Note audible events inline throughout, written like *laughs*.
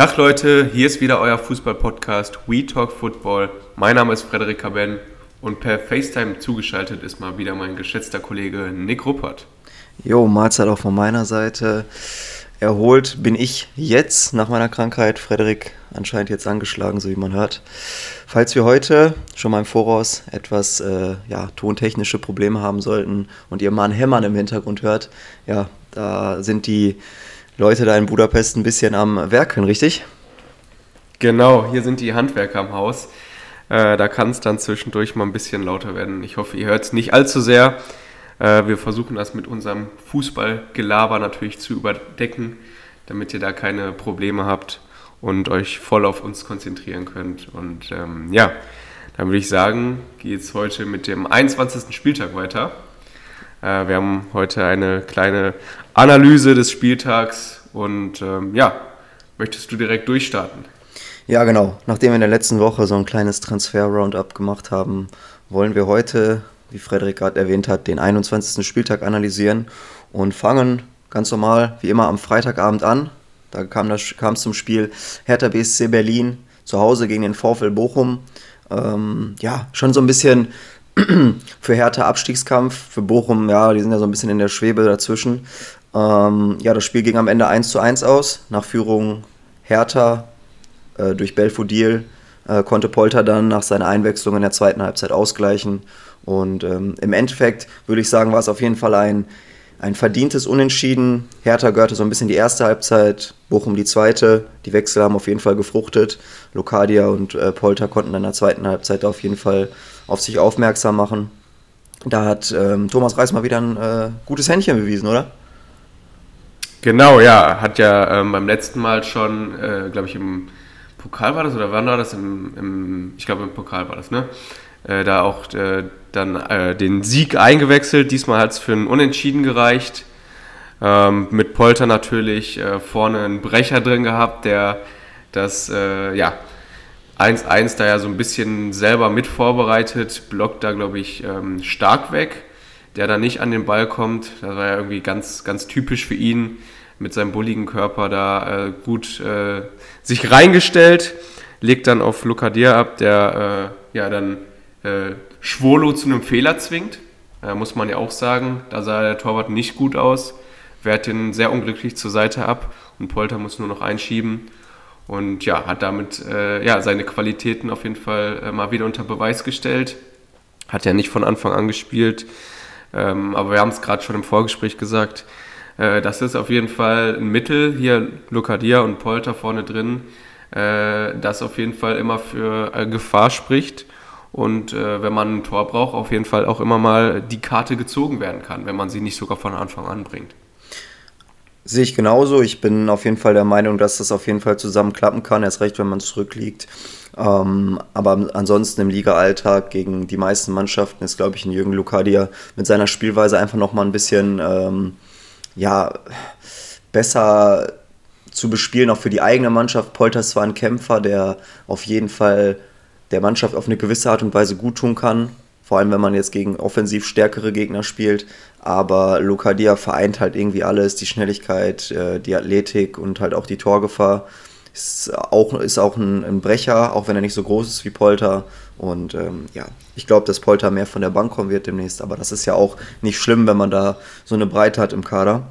Tag Leute, hier ist wieder euer Fußball-Podcast We Talk Football. Mein Name ist Frederik Kaben und per FaceTime zugeschaltet ist mal wieder mein geschätzter Kollege Nick Ruppert. Jo, Mahlzeit auch von meiner Seite. Erholt bin ich jetzt nach meiner Krankheit. Frederik anscheinend jetzt angeschlagen, so wie man hört. Falls wir heute schon mal im Voraus etwas äh, ja, tontechnische Probleme haben sollten und ihr mal ein Hämmern im Hintergrund hört, ja, da sind die Leute da in Budapest ein bisschen am Werkeln, richtig? Genau, hier sind die Handwerker am Haus. Äh, da kann es dann zwischendurch mal ein bisschen lauter werden. Ich hoffe, ihr hört es nicht allzu sehr. Äh, wir versuchen das mit unserem Fußballgelaber natürlich zu überdecken, damit ihr da keine Probleme habt und euch voll auf uns konzentrieren könnt. Und ähm, ja, dann würde ich sagen, geht es heute mit dem 21. Spieltag weiter. Äh, wir haben heute eine kleine Analyse des Spieltags und ähm, ja, möchtest du direkt durchstarten? Ja, genau. Nachdem wir in der letzten Woche so ein kleines Transfer-Roundup gemacht haben, wollen wir heute, wie Frederik gerade erwähnt hat, den 21. Spieltag analysieren und fangen ganz normal wie immer am Freitagabend an. Da kam es zum Spiel Hertha BSC Berlin zu Hause gegen den VfL Bochum. Ähm, ja, schon so ein bisschen *clears throat* für Hertha Abstiegskampf, für Bochum, ja, die sind ja so ein bisschen in der Schwebe dazwischen. Ähm, ja, das Spiel ging am Ende 1 zu 1 aus, nach Führung Hertha äh, durch Belfodil äh, konnte Polter dann nach seiner Einwechslung in der zweiten Halbzeit ausgleichen. Und ähm, im Endeffekt würde ich sagen, war es auf jeden Fall ein, ein verdientes Unentschieden. Hertha gehörte so ein bisschen die erste Halbzeit, Bochum die zweite. Die Wechsel haben auf jeden Fall gefruchtet. Lokadia und äh, Polter konnten in der zweiten Halbzeit auf jeden Fall auf sich aufmerksam machen. Da hat ähm, Thomas Reis mal wieder ein äh, gutes Händchen bewiesen, oder? Genau, ja. Hat ja ähm, beim letzten Mal schon, äh, glaube ich, im Pokal war das oder wann war das? Im, im ich glaube, im Pokal war das, ne? Äh, da auch äh, dann äh, den Sieg eingewechselt. Diesmal hat es für einen Unentschieden gereicht. Ähm, mit Polter natürlich äh, vorne einen Brecher drin gehabt, der das, äh, ja, 1-1 da ja so ein bisschen selber mit vorbereitet, blockt da, glaube ich, ähm, stark weg, der da nicht an den Ball kommt. Das war ja irgendwie ganz, ganz typisch für ihn, mit seinem bulligen Körper da äh, gut äh, sich reingestellt, legt dann auf Lukadir ab, der äh, ja dann äh, Schwolo zu einem Fehler zwingt. Muss man ja auch sagen, da sah der Torwart nicht gut aus, wehrt den sehr unglücklich zur Seite ab und Polter muss nur noch einschieben und ja, hat damit äh, ja, seine Qualitäten auf jeden Fall äh, mal wieder unter Beweis gestellt. Hat ja nicht von Anfang an gespielt, ähm, aber wir haben es gerade schon im Vorgespräch gesagt. Äh, das ist auf jeden Fall ein Mittel, hier Lucadia und Polter vorne drin, äh, das auf jeden Fall immer für äh, Gefahr spricht. Und äh, wenn man ein Tor braucht, auf jeden Fall auch immer mal die Karte gezogen werden kann, wenn man sie nicht sogar von Anfang an bringt. Sehe ich genauso. Ich bin auf jeden Fall der Meinung, dass das auf jeden Fall zusammen klappen kann. Erst recht, wenn man zurückliegt. Ähm, aber ansonsten im Liga-Alltag gegen die meisten Mannschaften ist, glaube ich, ein Jürgen Lukadia mit seiner Spielweise einfach nochmal ein bisschen ähm, ja, besser zu bespielen, auch für die eigene Mannschaft. Polters war ein Kämpfer, der auf jeden Fall der Mannschaft auf eine gewisse Art und Weise gut tun kann. Vor allem, wenn man jetzt gegen offensiv stärkere Gegner spielt. Aber Lucadia vereint halt irgendwie alles, die Schnelligkeit, äh, die Athletik und halt auch die Torgefahr. Ist auch, ist auch ein, ein Brecher, auch wenn er nicht so groß ist wie Polter. Und ähm, ja, ich glaube, dass Polter mehr von der Bank kommen wird demnächst. Aber das ist ja auch nicht schlimm, wenn man da so eine Breite hat im Kader.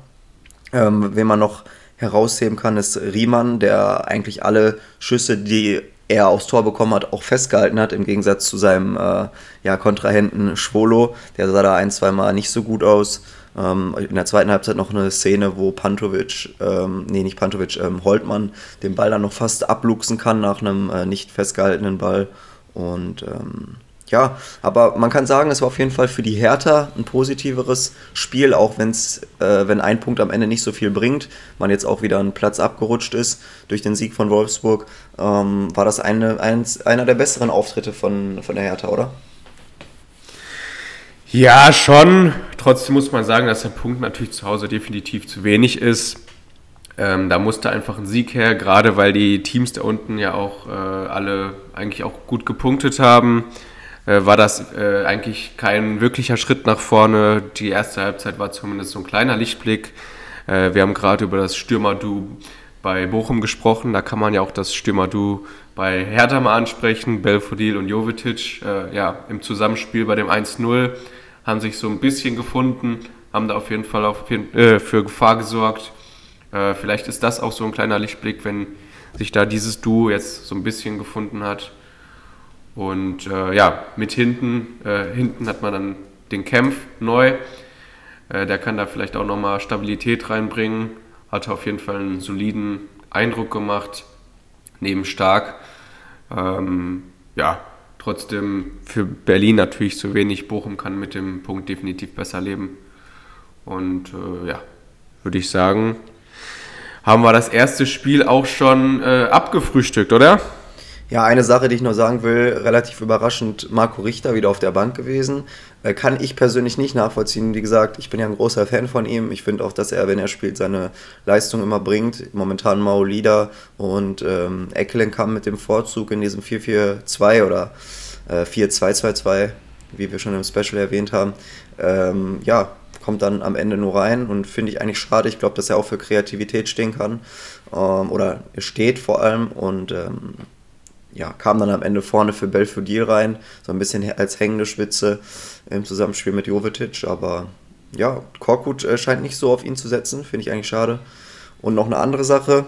Ähm, wen man noch herausheben kann, ist Riemann, der eigentlich alle Schüsse, die er aufs Tor bekommen hat, auch festgehalten hat, im Gegensatz zu seinem äh, ja, Kontrahenten Schwolo. Der sah da ein, zwei Mal nicht so gut aus. Ähm, in der zweiten Halbzeit noch eine Szene, wo Pantovic, ähm, nee, nicht Pantovic, ähm, Holtmann den Ball dann noch fast abluchsen kann nach einem äh, nicht festgehaltenen Ball. Und ähm, ja, aber man kann sagen, es war auf jeden Fall für die Hertha ein positiveres Spiel, auch wenn's, äh, wenn ein Punkt am Ende nicht so viel bringt, man jetzt auch wieder einen Platz abgerutscht ist durch den Sieg von Wolfsburg, ähm, war das eine, eins, einer der besseren Auftritte von, von der Hertha, oder? Ja, schon. Trotzdem muss man sagen, dass der Punkt natürlich zu Hause definitiv zu wenig ist. Ähm, da musste einfach ein Sieg her, gerade weil die Teams da unten ja auch äh, alle eigentlich auch gut gepunktet haben äh, war das äh, eigentlich kein wirklicher Schritt nach vorne. Die erste Halbzeit war zumindest so ein kleiner Lichtblick. Äh, wir haben gerade über das Stürmer-Du bei Bochum gesprochen. Da kann man ja auch das Stürmer-Du bei Hertha mal ansprechen. Belfodil und Jovetic, äh, ja, im Zusammenspiel bei dem 1-0 haben sich so ein bisschen gefunden, haben da auf jeden Fall auf, äh, für Gefahr gesorgt. Äh, vielleicht ist das auch so ein kleiner Lichtblick, wenn sich da dieses Duo jetzt so ein bisschen gefunden hat. Und äh, ja, mit hinten, äh, hinten hat man dann den Kempf neu. Äh, der kann da vielleicht auch nochmal Stabilität reinbringen. Hat auf jeden Fall einen soliden Eindruck gemacht, neben Stark. Ähm, ja, trotzdem für Berlin natürlich zu wenig. Bochum kann mit dem Punkt definitiv besser leben. Und äh, ja, würde ich sagen, haben wir das erste Spiel auch schon äh, abgefrühstückt, oder? Ja, eine Sache, die ich noch sagen will, relativ überraschend, Marco Richter wieder auf der Bank gewesen. Äh, kann ich persönlich nicht nachvollziehen. Wie gesagt, ich bin ja ein großer Fan von ihm. Ich finde auch, dass er, wenn er spielt, seine Leistung immer bringt. Momentan Maolida und ähm, Eckelenkamp mit dem Vorzug in diesem 4-4-2 oder äh, 4-2-2-2, wie wir schon im Special erwähnt haben. Ähm, ja, kommt dann am Ende nur rein und finde ich eigentlich schade. Ich glaube, dass er auch für Kreativität stehen kann ähm, oder er steht vor allem und ähm, ja, kam dann am Ende vorne für Belfodil rein, so ein bisschen als hängende Spitze im Zusammenspiel mit Jovetic, aber ja, Korkut äh, scheint nicht so auf ihn zu setzen, finde ich eigentlich schade. Und noch eine andere Sache,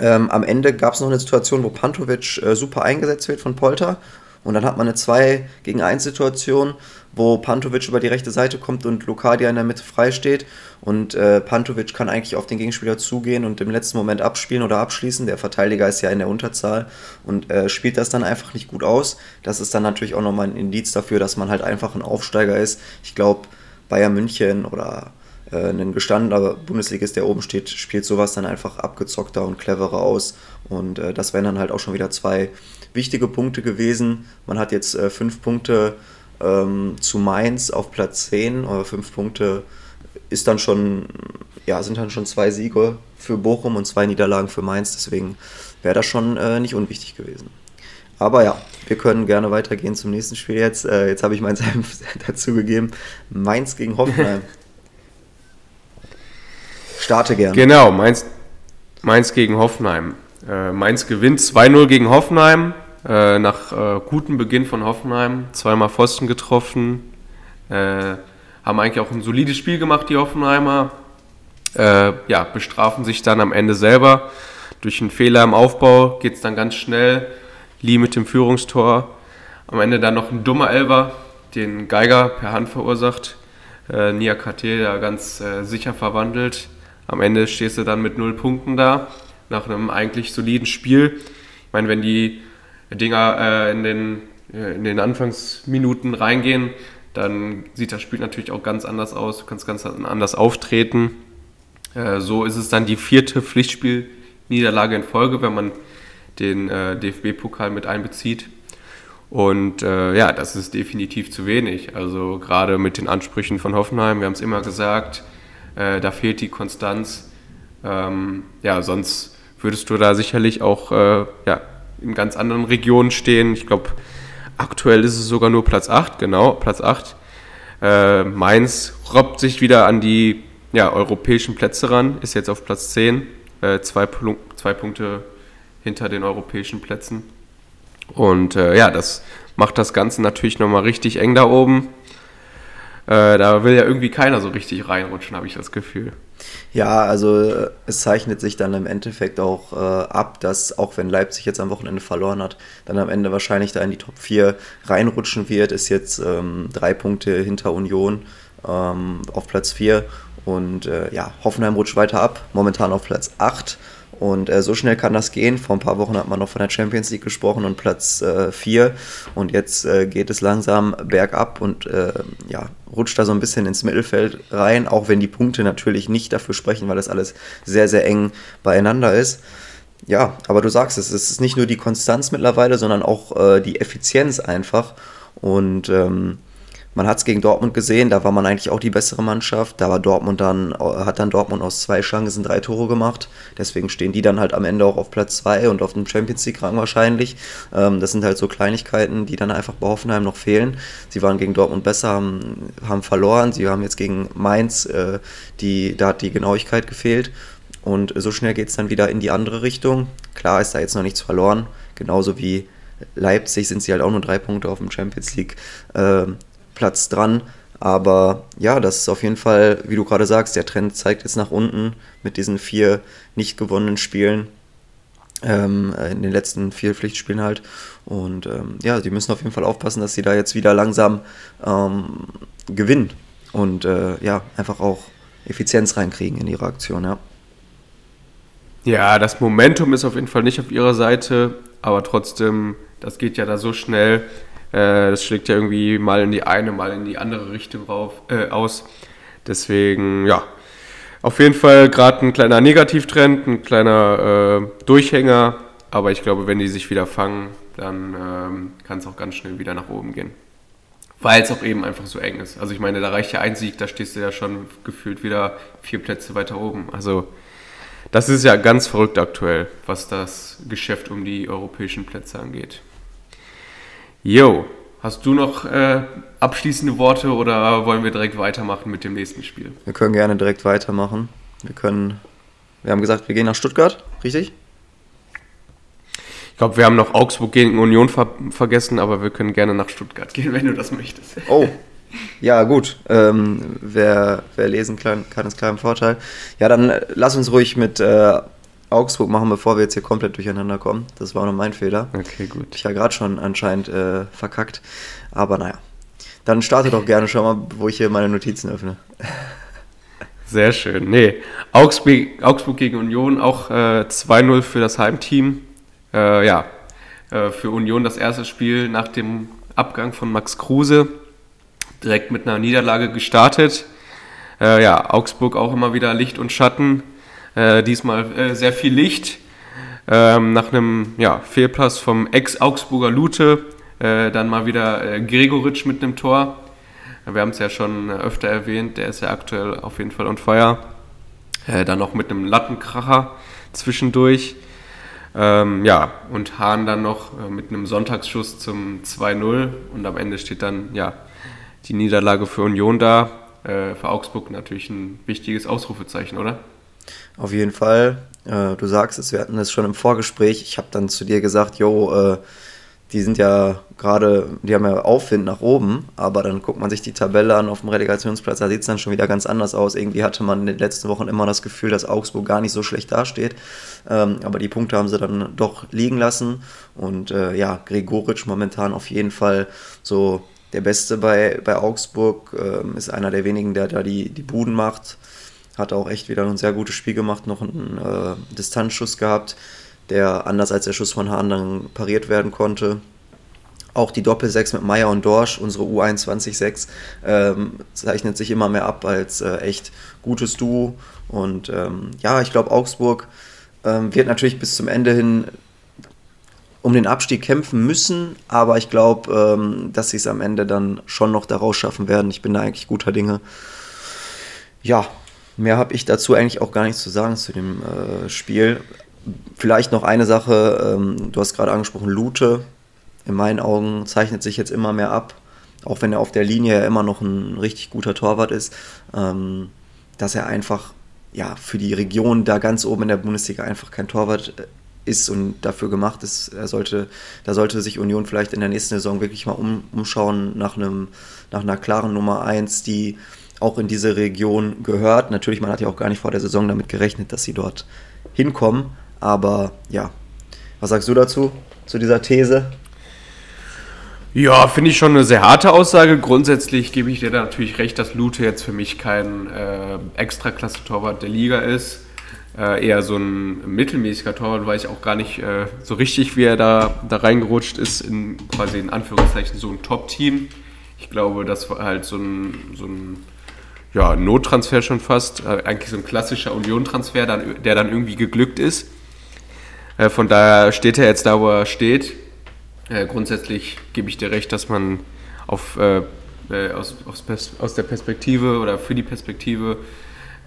ähm, am Ende gab es noch eine Situation, wo Pantovic äh, super eingesetzt wird von Polter und dann hat man eine 2 gegen 1 Situation, wo Pantovic über die rechte Seite kommt und Lokadia in der Mitte frei steht. Und äh, Pantovic kann eigentlich auf den Gegenspieler zugehen und im letzten Moment abspielen oder abschließen. Der Verteidiger ist ja in der Unterzahl und äh, spielt das dann einfach nicht gut aus. Das ist dann natürlich auch nochmal ein Indiz dafür, dass man halt einfach ein Aufsteiger ist. Ich glaube, Bayern München oder äh, ein gestandener Bundesligist, der oben steht, spielt sowas dann einfach abgezockter und cleverer aus. Und äh, das wären dann halt auch schon wieder zwei wichtige Punkte gewesen. Man hat jetzt äh, fünf Punkte ähm, zu Mainz auf Platz 10, oder fünf Punkte ist dann schon, ja, sind dann schon zwei Siege für Bochum und zwei Niederlagen für Mainz, deswegen wäre das schon äh, nicht unwichtig gewesen. Aber ja, wir können gerne weitergehen zum nächsten Spiel jetzt. Äh, jetzt habe ich mein Senf *laughs* dazu gegeben. Mainz gegen Hoffenheim. *laughs* Starte gerne. Genau, Mainz, Mainz gegen Hoffenheim. Äh, Mainz gewinnt 2-0 gegen Hoffenheim. Äh, nach äh, gutem Beginn von Hoffenheim. Zweimal Pfosten getroffen. Äh, haben eigentlich auch ein solides Spiel gemacht, die Hoffenheimer. Äh, ja, bestrafen sich dann am Ende selber. Durch einen Fehler im Aufbau geht es dann ganz schnell. Lee mit dem Führungstor. Am Ende dann noch ein dummer Elber, den Geiger per Hand verursacht. Äh, Nia KT da ganz äh, sicher verwandelt. Am Ende stehst du dann mit null Punkten da, nach einem eigentlich soliden Spiel. Ich meine, wenn die Dinger äh, in, den, äh, in den Anfangsminuten reingehen, dann sieht das Spiel natürlich auch ganz anders aus. Du kannst ganz anders auftreten. Äh, so ist es dann die vierte Pflichtspielniederlage in Folge, wenn man den äh, DFB-Pokal mit einbezieht. Und äh, ja, das ist definitiv zu wenig. Also gerade mit den Ansprüchen von Hoffenheim, wir haben es immer gesagt, äh, da fehlt die Konstanz. Ähm, ja, sonst würdest du da sicherlich auch äh, ja, in ganz anderen Regionen stehen. Ich glaube, aktuell ist es sogar nur Platz 8, genau, Platz 8. Äh, Mainz robbt sich wieder an die ja, europäischen Plätze ran, ist jetzt auf Platz 10, äh, zwei, zwei Punkte hinter den europäischen Plätzen. Und äh, ja, das macht das Ganze natürlich nochmal richtig eng da oben. Äh, da will ja irgendwie keiner so richtig reinrutschen, habe ich das Gefühl. Ja, also äh, es zeichnet sich dann im Endeffekt auch äh, ab, dass auch wenn Leipzig jetzt am Wochenende verloren hat, dann am Ende wahrscheinlich da in die Top 4 reinrutschen wird, ist jetzt ähm, drei Punkte hinter Union ähm, auf Platz 4 und äh, ja, Hoffenheim rutscht weiter ab, momentan auf Platz 8 und äh, so schnell kann das gehen. Vor ein paar Wochen hat man noch von der Champions League gesprochen und Platz 4. Äh, und jetzt äh, geht es langsam bergab und äh, ja, rutscht da so ein bisschen ins Mittelfeld rein, auch wenn die Punkte natürlich nicht dafür sprechen, weil das alles sehr, sehr eng beieinander ist. Ja, aber du sagst es, es ist nicht nur die Konstanz mittlerweile, sondern auch äh, die Effizienz einfach. Und ähm, man hat es gegen Dortmund gesehen, da war man eigentlich auch die bessere Mannschaft. Da war Dortmund dann, hat dann Dortmund aus zwei Chancen drei Tore gemacht. Deswegen stehen die dann halt am Ende auch auf Platz zwei und auf dem Champions League-Rang wahrscheinlich. Ähm, das sind halt so Kleinigkeiten, die dann einfach bei Hoffenheim noch fehlen. Sie waren gegen Dortmund besser, haben, haben verloren. Sie haben jetzt gegen Mainz, äh, die, da hat die Genauigkeit gefehlt. und so schnell geht es dann wieder in die andere Richtung. Klar ist da jetzt noch nichts verloren, genauso wie Leipzig sind sie halt auch nur drei Punkte auf dem Champions League äh, Platz dran. Aber ja, das ist auf jeden Fall, wie du gerade sagst, der Trend zeigt jetzt nach unten mit diesen vier nicht gewonnenen Spielen. Ähm, in den letzten vier Pflichtspielen halt. Und ähm, ja, die müssen auf jeden Fall aufpassen, dass sie da jetzt wieder langsam ähm, gewinnen und äh, ja, einfach auch Effizienz reinkriegen in ihre Aktion, ja. Ja, das Momentum ist auf jeden Fall nicht auf ihrer Seite, aber trotzdem, das geht ja da so schnell. Äh, das schlägt ja irgendwie mal in die eine, mal in die andere Richtung rauf, äh, aus. Deswegen, ja, auf jeden Fall gerade ein kleiner Negativtrend, ein kleiner äh, Durchhänger. Aber ich glaube, wenn die sich wieder fangen, dann ähm, kann es auch ganz schnell wieder nach oben gehen. Weil es auch eben einfach so eng ist. Also ich meine, da reicht ja ein Sieg, da stehst du ja schon gefühlt wieder vier Plätze weiter oben. Also das ist ja ganz verrückt aktuell, was das Geschäft um die europäischen Plätze angeht. Jo, hast du noch äh, abschließende Worte oder wollen wir direkt weitermachen mit dem nächsten Spiel? Wir können gerne direkt weitermachen. Wir können, wir haben gesagt, wir gehen nach Stuttgart, richtig? Ich glaube, wir haben noch Augsburg gegen Union ver vergessen, aber wir können gerne nach Stuttgart gehen, *laughs* wenn du das möchtest. Oh, ja, gut. Ähm, wer, wer lesen kann, kann ist klar im Vorteil. Ja, dann äh, lass uns ruhig mit äh, Augsburg machen, bevor wir jetzt hier komplett durcheinander kommen. Das war nur mein Fehler. Okay, gut. Ich ja gerade schon anscheinend äh, verkackt. Aber naja. Dann starte doch gerne schon mal, wo ich hier meine Notizen öffne. *laughs* Sehr schön. Nee, Augsburg, Augsburg gegen Union, auch äh, 2-0 für das Heimteam. Äh, ja, äh, für Union das erste Spiel nach dem Abgang von Max Kruse. Direkt mit einer Niederlage gestartet. Äh, ja, Augsburg auch immer wieder Licht und Schatten. Äh, diesmal äh, sehr viel Licht. Ähm, nach einem ja, Fehlpass vom Ex-Augsburger Lute, äh, dann mal wieder äh, Gregoritsch mit einem Tor. Wir haben es ja schon öfter erwähnt, der ist ja aktuell auf jeden Fall on fire. Äh, dann noch mit einem Lattenkracher zwischendurch. Ähm, ja, und Hahn dann noch äh, mit einem Sonntagsschuss zum 2-0 und am Ende steht dann ja die Niederlage für Union da. Äh, für Augsburg natürlich ein wichtiges Ausrufezeichen, oder? Auf jeden Fall. Äh, du sagst es, wir hatten es schon im Vorgespräch. Ich habe dann zu dir gesagt, jo, äh, die sind ja gerade, die haben ja Aufwind nach oben, aber dann guckt man sich die Tabelle an auf dem Relegationsplatz, da sieht es dann schon wieder ganz anders aus. Irgendwie hatte man in den letzten Wochen immer das Gefühl, dass Augsburg gar nicht so schlecht dasteht. Ähm, aber die Punkte haben sie dann doch liegen lassen. Und äh, ja, Gregoritsch momentan auf jeden Fall so der Beste bei, bei Augsburg, ähm, ist einer der wenigen, der da die, die Buden macht. Hat auch echt wieder ein sehr gutes Spiel gemacht, noch einen äh, Distanzschuss gehabt, der anders als der Schuss von Hahn dann pariert werden konnte. Auch die Doppel-6 mit Meier und Dorsch, unsere U21-6, ähm, zeichnet sich immer mehr ab als äh, echt gutes Duo. Und ähm, ja, ich glaube, Augsburg ähm, wird natürlich bis zum Ende hin um den Abstieg kämpfen müssen, aber ich glaube, ähm, dass sie es am Ende dann schon noch daraus schaffen werden. Ich bin da eigentlich guter Dinge. Ja, Mehr habe ich dazu eigentlich auch gar nichts zu sagen zu dem äh, Spiel. Vielleicht noch eine Sache, ähm, du hast gerade angesprochen, Lute. In meinen Augen zeichnet sich jetzt immer mehr ab, auch wenn er auf der Linie ja immer noch ein richtig guter Torwart ist, ähm, dass er einfach ja, für die Region da ganz oben in der Bundesliga einfach kein Torwart äh, ist und dafür gemacht ist. Er sollte, da sollte sich Union vielleicht in der nächsten Saison wirklich mal um, umschauen nach, einem, nach einer klaren Nummer 1, die auch in diese Region gehört. Natürlich, man hat ja auch gar nicht vor der Saison damit gerechnet, dass sie dort hinkommen. Aber ja, was sagst du dazu, zu dieser These? Ja, finde ich schon eine sehr harte Aussage. Grundsätzlich gebe ich dir da natürlich recht, dass Lute jetzt für mich kein äh, Extraklasse-Torwart der Liga ist. Äh, eher so ein mittelmäßiger Torwart, weiß ich auch gar nicht äh, so richtig, wie er da, da reingerutscht ist, in quasi in Anführungszeichen so ein Top-Team. Ich glaube, das war halt so ein, so ein ja, Nottransfer schon fast, äh, eigentlich so ein klassischer Union-Transfer, der dann irgendwie geglückt ist. Äh, von daher steht er jetzt da, wo er steht. Äh, grundsätzlich gebe ich dir recht, dass man auf, äh, äh, aus, aus, der Perspektive oder für die Perspektive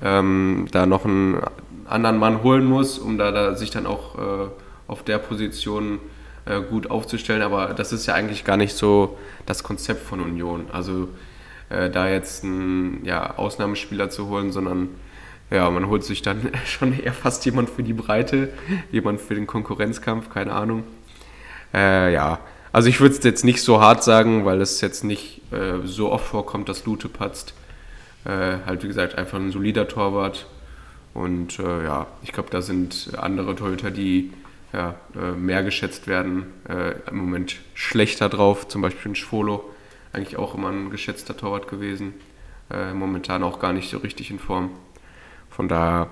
ähm, da noch einen anderen Mann holen muss, um da, da sich dann auch äh, auf der Position gut aufzustellen. Aber das ist ja eigentlich gar nicht so das Konzept von Union. Also äh, da jetzt einen ja, Ausnahmespieler zu holen, sondern ja, man holt sich dann *laughs* schon eher fast jemand für die Breite, jemand für den Konkurrenzkampf, keine Ahnung. Äh, ja, also ich würde es jetzt nicht so hart sagen, weil es jetzt nicht äh, so oft vorkommt, dass Lute patzt. Äh, halt wie gesagt einfach ein solider Torwart. Und äh, ja, ich glaube, da sind andere Torhüter, die ja, äh, mehr geschätzt werden, äh, im Moment schlechter drauf. Zum Beispiel ein Schwolo, eigentlich auch immer ein geschätzter Torwart gewesen. momentan auch gar nicht so richtig in Form. Von daher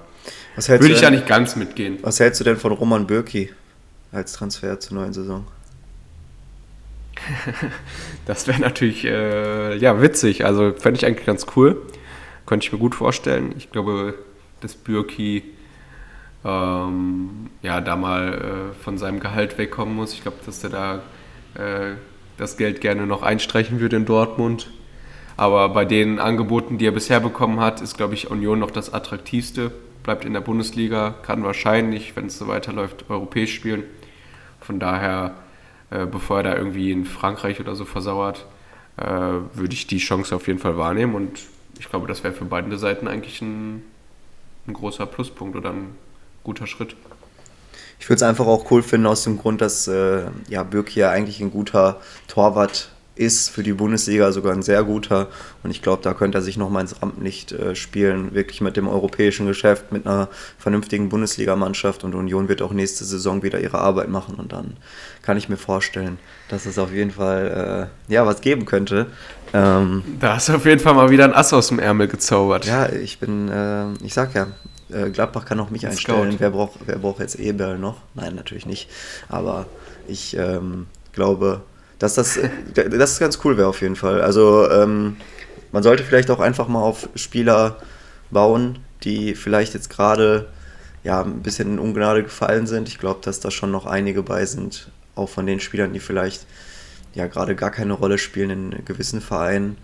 würde ich ja nicht ganz mitgehen. Was hältst du denn von Roman Bürki als Transfer zur neuen Saison? *laughs* das wäre natürlich äh, ja, witzig. Also fände ich eigentlich ganz cool. Könnte ich mir gut vorstellen. Ich glaube, dass Bürki ähm, ja, da mal äh, von seinem Gehalt wegkommen muss. Ich glaube, dass er da äh, das Geld gerne noch einstreichen würde in Dortmund. Aber bei den Angeboten, die er bisher bekommen hat, ist, glaube ich, Union noch das attraktivste. Bleibt in der Bundesliga, kann wahrscheinlich, wenn es so weiterläuft, europäisch spielen. Von daher äh, bevor er da irgendwie in Frankreich oder so versauert, äh, würde ich die Chance auf jeden Fall wahrnehmen und ich glaube, das wäre für beide Seiten eigentlich ein, ein großer Pluspunkt oder ein guter Schritt. Ich würde es einfach auch cool finden aus dem Grund, dass äh, ja, Birk hier eigentlich ein guter Torwart ist für die Bundesliga sogar ein sehr guter. Und ich glaube, da könnte er sich nochmal ins Rampenlicht äh, spielen, wirklich mit dem europäischen Geschäft, mit einer vernünftigen Bundesligamannschaft. Und Union wird auch nächste Saison wieder ihre Arbeit machen. Und dann kann ich mir vorstellen, dass es auf jeden Fall äh, ja, was geben könnte. Ähm, da hast du auf jeden Fall mal wieder ein Ass aus dem Ärmel gezaubert. Ja, ich bin, äh, ich sag ja, äh, Gladbach kann auch mich ein einstellen. Wer braucht, wer braucht jetzt Eberl noch? Nein, natürlich nicht. Aber ich ähm, glaube, dass das, *laughs* das ganz cool wäre auf jeden Fall. Also ähm, man sollte vielleicht auch einfach mal auf Spieler bauen, die vielleicht jetzt gerade ja, ein bisschen in Ungnade gefallen sind. Ich glaube, dass da schon noch einige bei sind, auch von den Spielern, die vielleicht ja gerade gar keine Rolle spielen in gewissen Vereinen.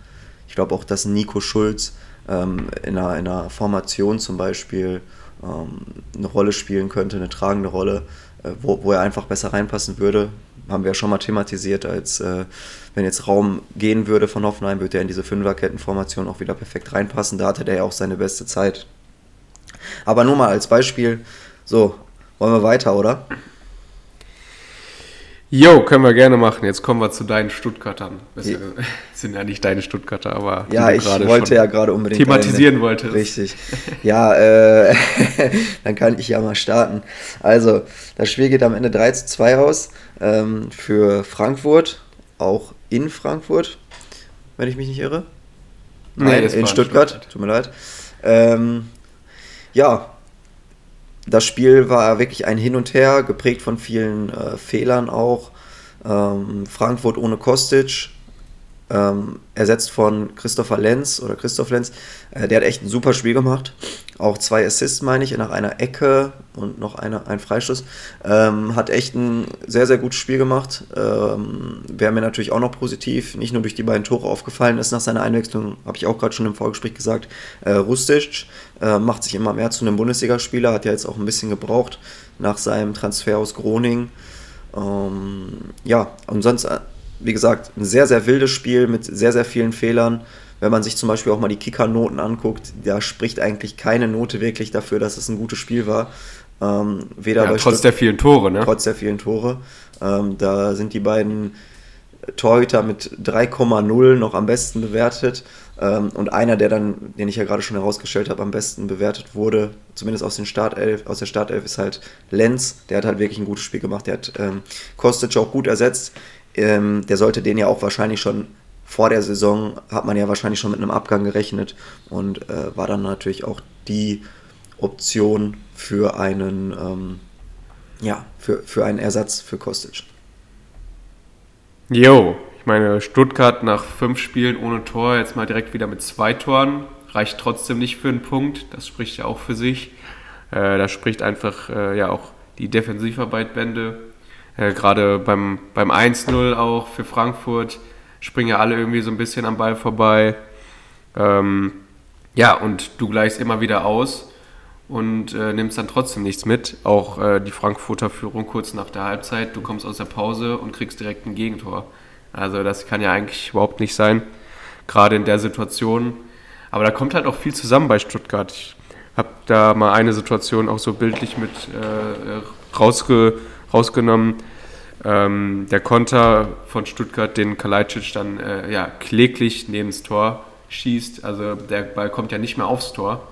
Ich glaube auch, dass Nico Schulz ähm, in, einer, in, einer, Formation zum Beispiel ähm, eine Rolle spielen könnte, eine tragende Rolle, äh, wo, wo er einfach besser reinpassen würde haben wir ja schon mal thematisiert, als äh, wenn jetzt Raum gehen würde von Hoffenheim, würde er in diese Fünferkettenformation auch wieder perfekt reinpassen. Da hatte der ja auch seine beste Zeit. Aber nur mal als Beispiel, so, wollen wir weiter, oder? Jo, können wir gerne machen. Jetzt kommen wir zu deinen Stuttgartern. Das ja. sind ja nicht deine Stuttgarter, aber ja, ich wollte ja gerade unbedingt thematisieren wollte. Richtig. Ja, äh, *laughs* dann kann ich ja mal starten. Also, das Spiel geht am Ende 3 zu 2 aus ähm, für Frankfurt, auch in Frankfurt, wenn ich mich nicht irre. Nein, nee, in Stuttgart. Stuttgart. Tut mir leid. Ähm, ja, das Spiel war wirklich ein Hin und Her, geprägt von vielen äh, Fehlern auch. Ähm, Frankfurt ohne Kostic, ähm, ersetzt von Christopher Lenz oder Christoph Lenz. Äh, der hat echt ein super Spiel gemacht. Auch zwei Assists, meine ich, nach einer Ecke und noch eine, ein Freistoß. Ähm, hat echt ein sehr, sehr gutes Spiel gemacht. Ähm, Wäre mir natürlich auch noch positiv, nicht nur durch die beiden Tore aufgefallen ist nach seiner Einwechslung, habe ich auch gerade schon im Vorgespräch gesagt. Äh, Rustic äh, macht sich immer mehr zu einem Bundesligaspieler, hat ja jetzt auch ein bisschen gebraucht nach seinem Transfer aus Groningen. Ähm, ja, und sonst äh, wie gesagt, ein sehr, sehr wildes Spiel mit sehr, sehr vielen Fehlern. Wenn man sich zum Beispiel auch mal die Kicker-Noten anguckt, da spricht eigentlich keine Note wirklich dafür, dass es ein gutes Spiel war. Ähm, weder ja, trotz Stutt der vielen Tore, ne? Trotz der vielen Tore. Ähm, da sind die beiden Torhüter mit 3,0 noch am besten bewertet. Ähm, und einer, der dann, den ich ja gerade schon herausgestellt habe, am besten bewertet wurde, zumindest aus, den Startelf, aus der Startelf, ist halt Lenz. Der hat halt wirklich ein gutes Spiel gemacht. Der hat ähm, Kostic auch gut ersetzt ähm, der sollte den ja auch wahrscheinlich schon vor der Saison, hat man ja wahrscheinlich schon mit einem Abgang gerechnet und äh, war dann natürlich auch die Option für einen, ähm, ja, für, für einen Ersatz für Kostic. Jo, ich meine, Stuttgart nach fünf Spielen ohne Tor, jetzt mal direkt wieder mit zwei Toren, reicht trotzdem nicht für einen Punkt. Das spricht ja auch für sich. Äh, da spricht einfach äh, ja auch die Defensivarbeit Bände. Äh, Gerade beim, beim 1-0 auch für Frankfurt springen ja alle irgendwie so ein bisschen am Ball vorbei. Ähm, ja, und du gleichst immer wieder aus und äh, nimmst dann trotzdem nichts mit. Auch äh, die Frankfurter Führung kurz nach der Halbzeit. Du kommst aus der Pause und kriegst direkt ein Gegentor. Also das kann ja eigentlich überhaupt nicht sein, gerade in der Situation. Aber da kommt halt auch viel zusammen bei Stuttgart. Ich habe da mal eine Situation auch so bildlich mit äh, rausge, rausgenommen. Ähm, der Konter von Stuttgart, den Kalajdzic dann äh, ja, kläglich neben das Tor schießt. Also der Ball kommt ja nicht mehr aufs Tor.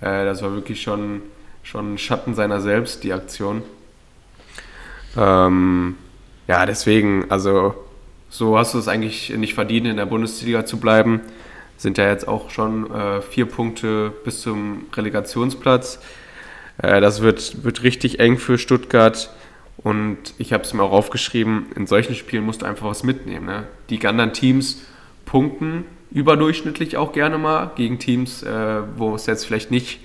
Äh, das war wirklich schon, schon ein Schatten seiner selbst, die Aktion. Ähm, ja, deswegen, also so hast du es eigentlich nicht verdient, in der Bundesliga zu bleiben. Sind ja jetzt auch schon äh, vier Punkte bis zum Relegationsplatz. Äh, das wird, wird richtig eng für Stuttgart. Und ich habe es mir auch aufgeschrieben, in solchen Spielen musst du einfach was mitnehmen. Ne? Die anderen Teams punkten überdurchschnittlich auch gerne mal gegen Teams, äh, wo es jetzt vielleicht nicht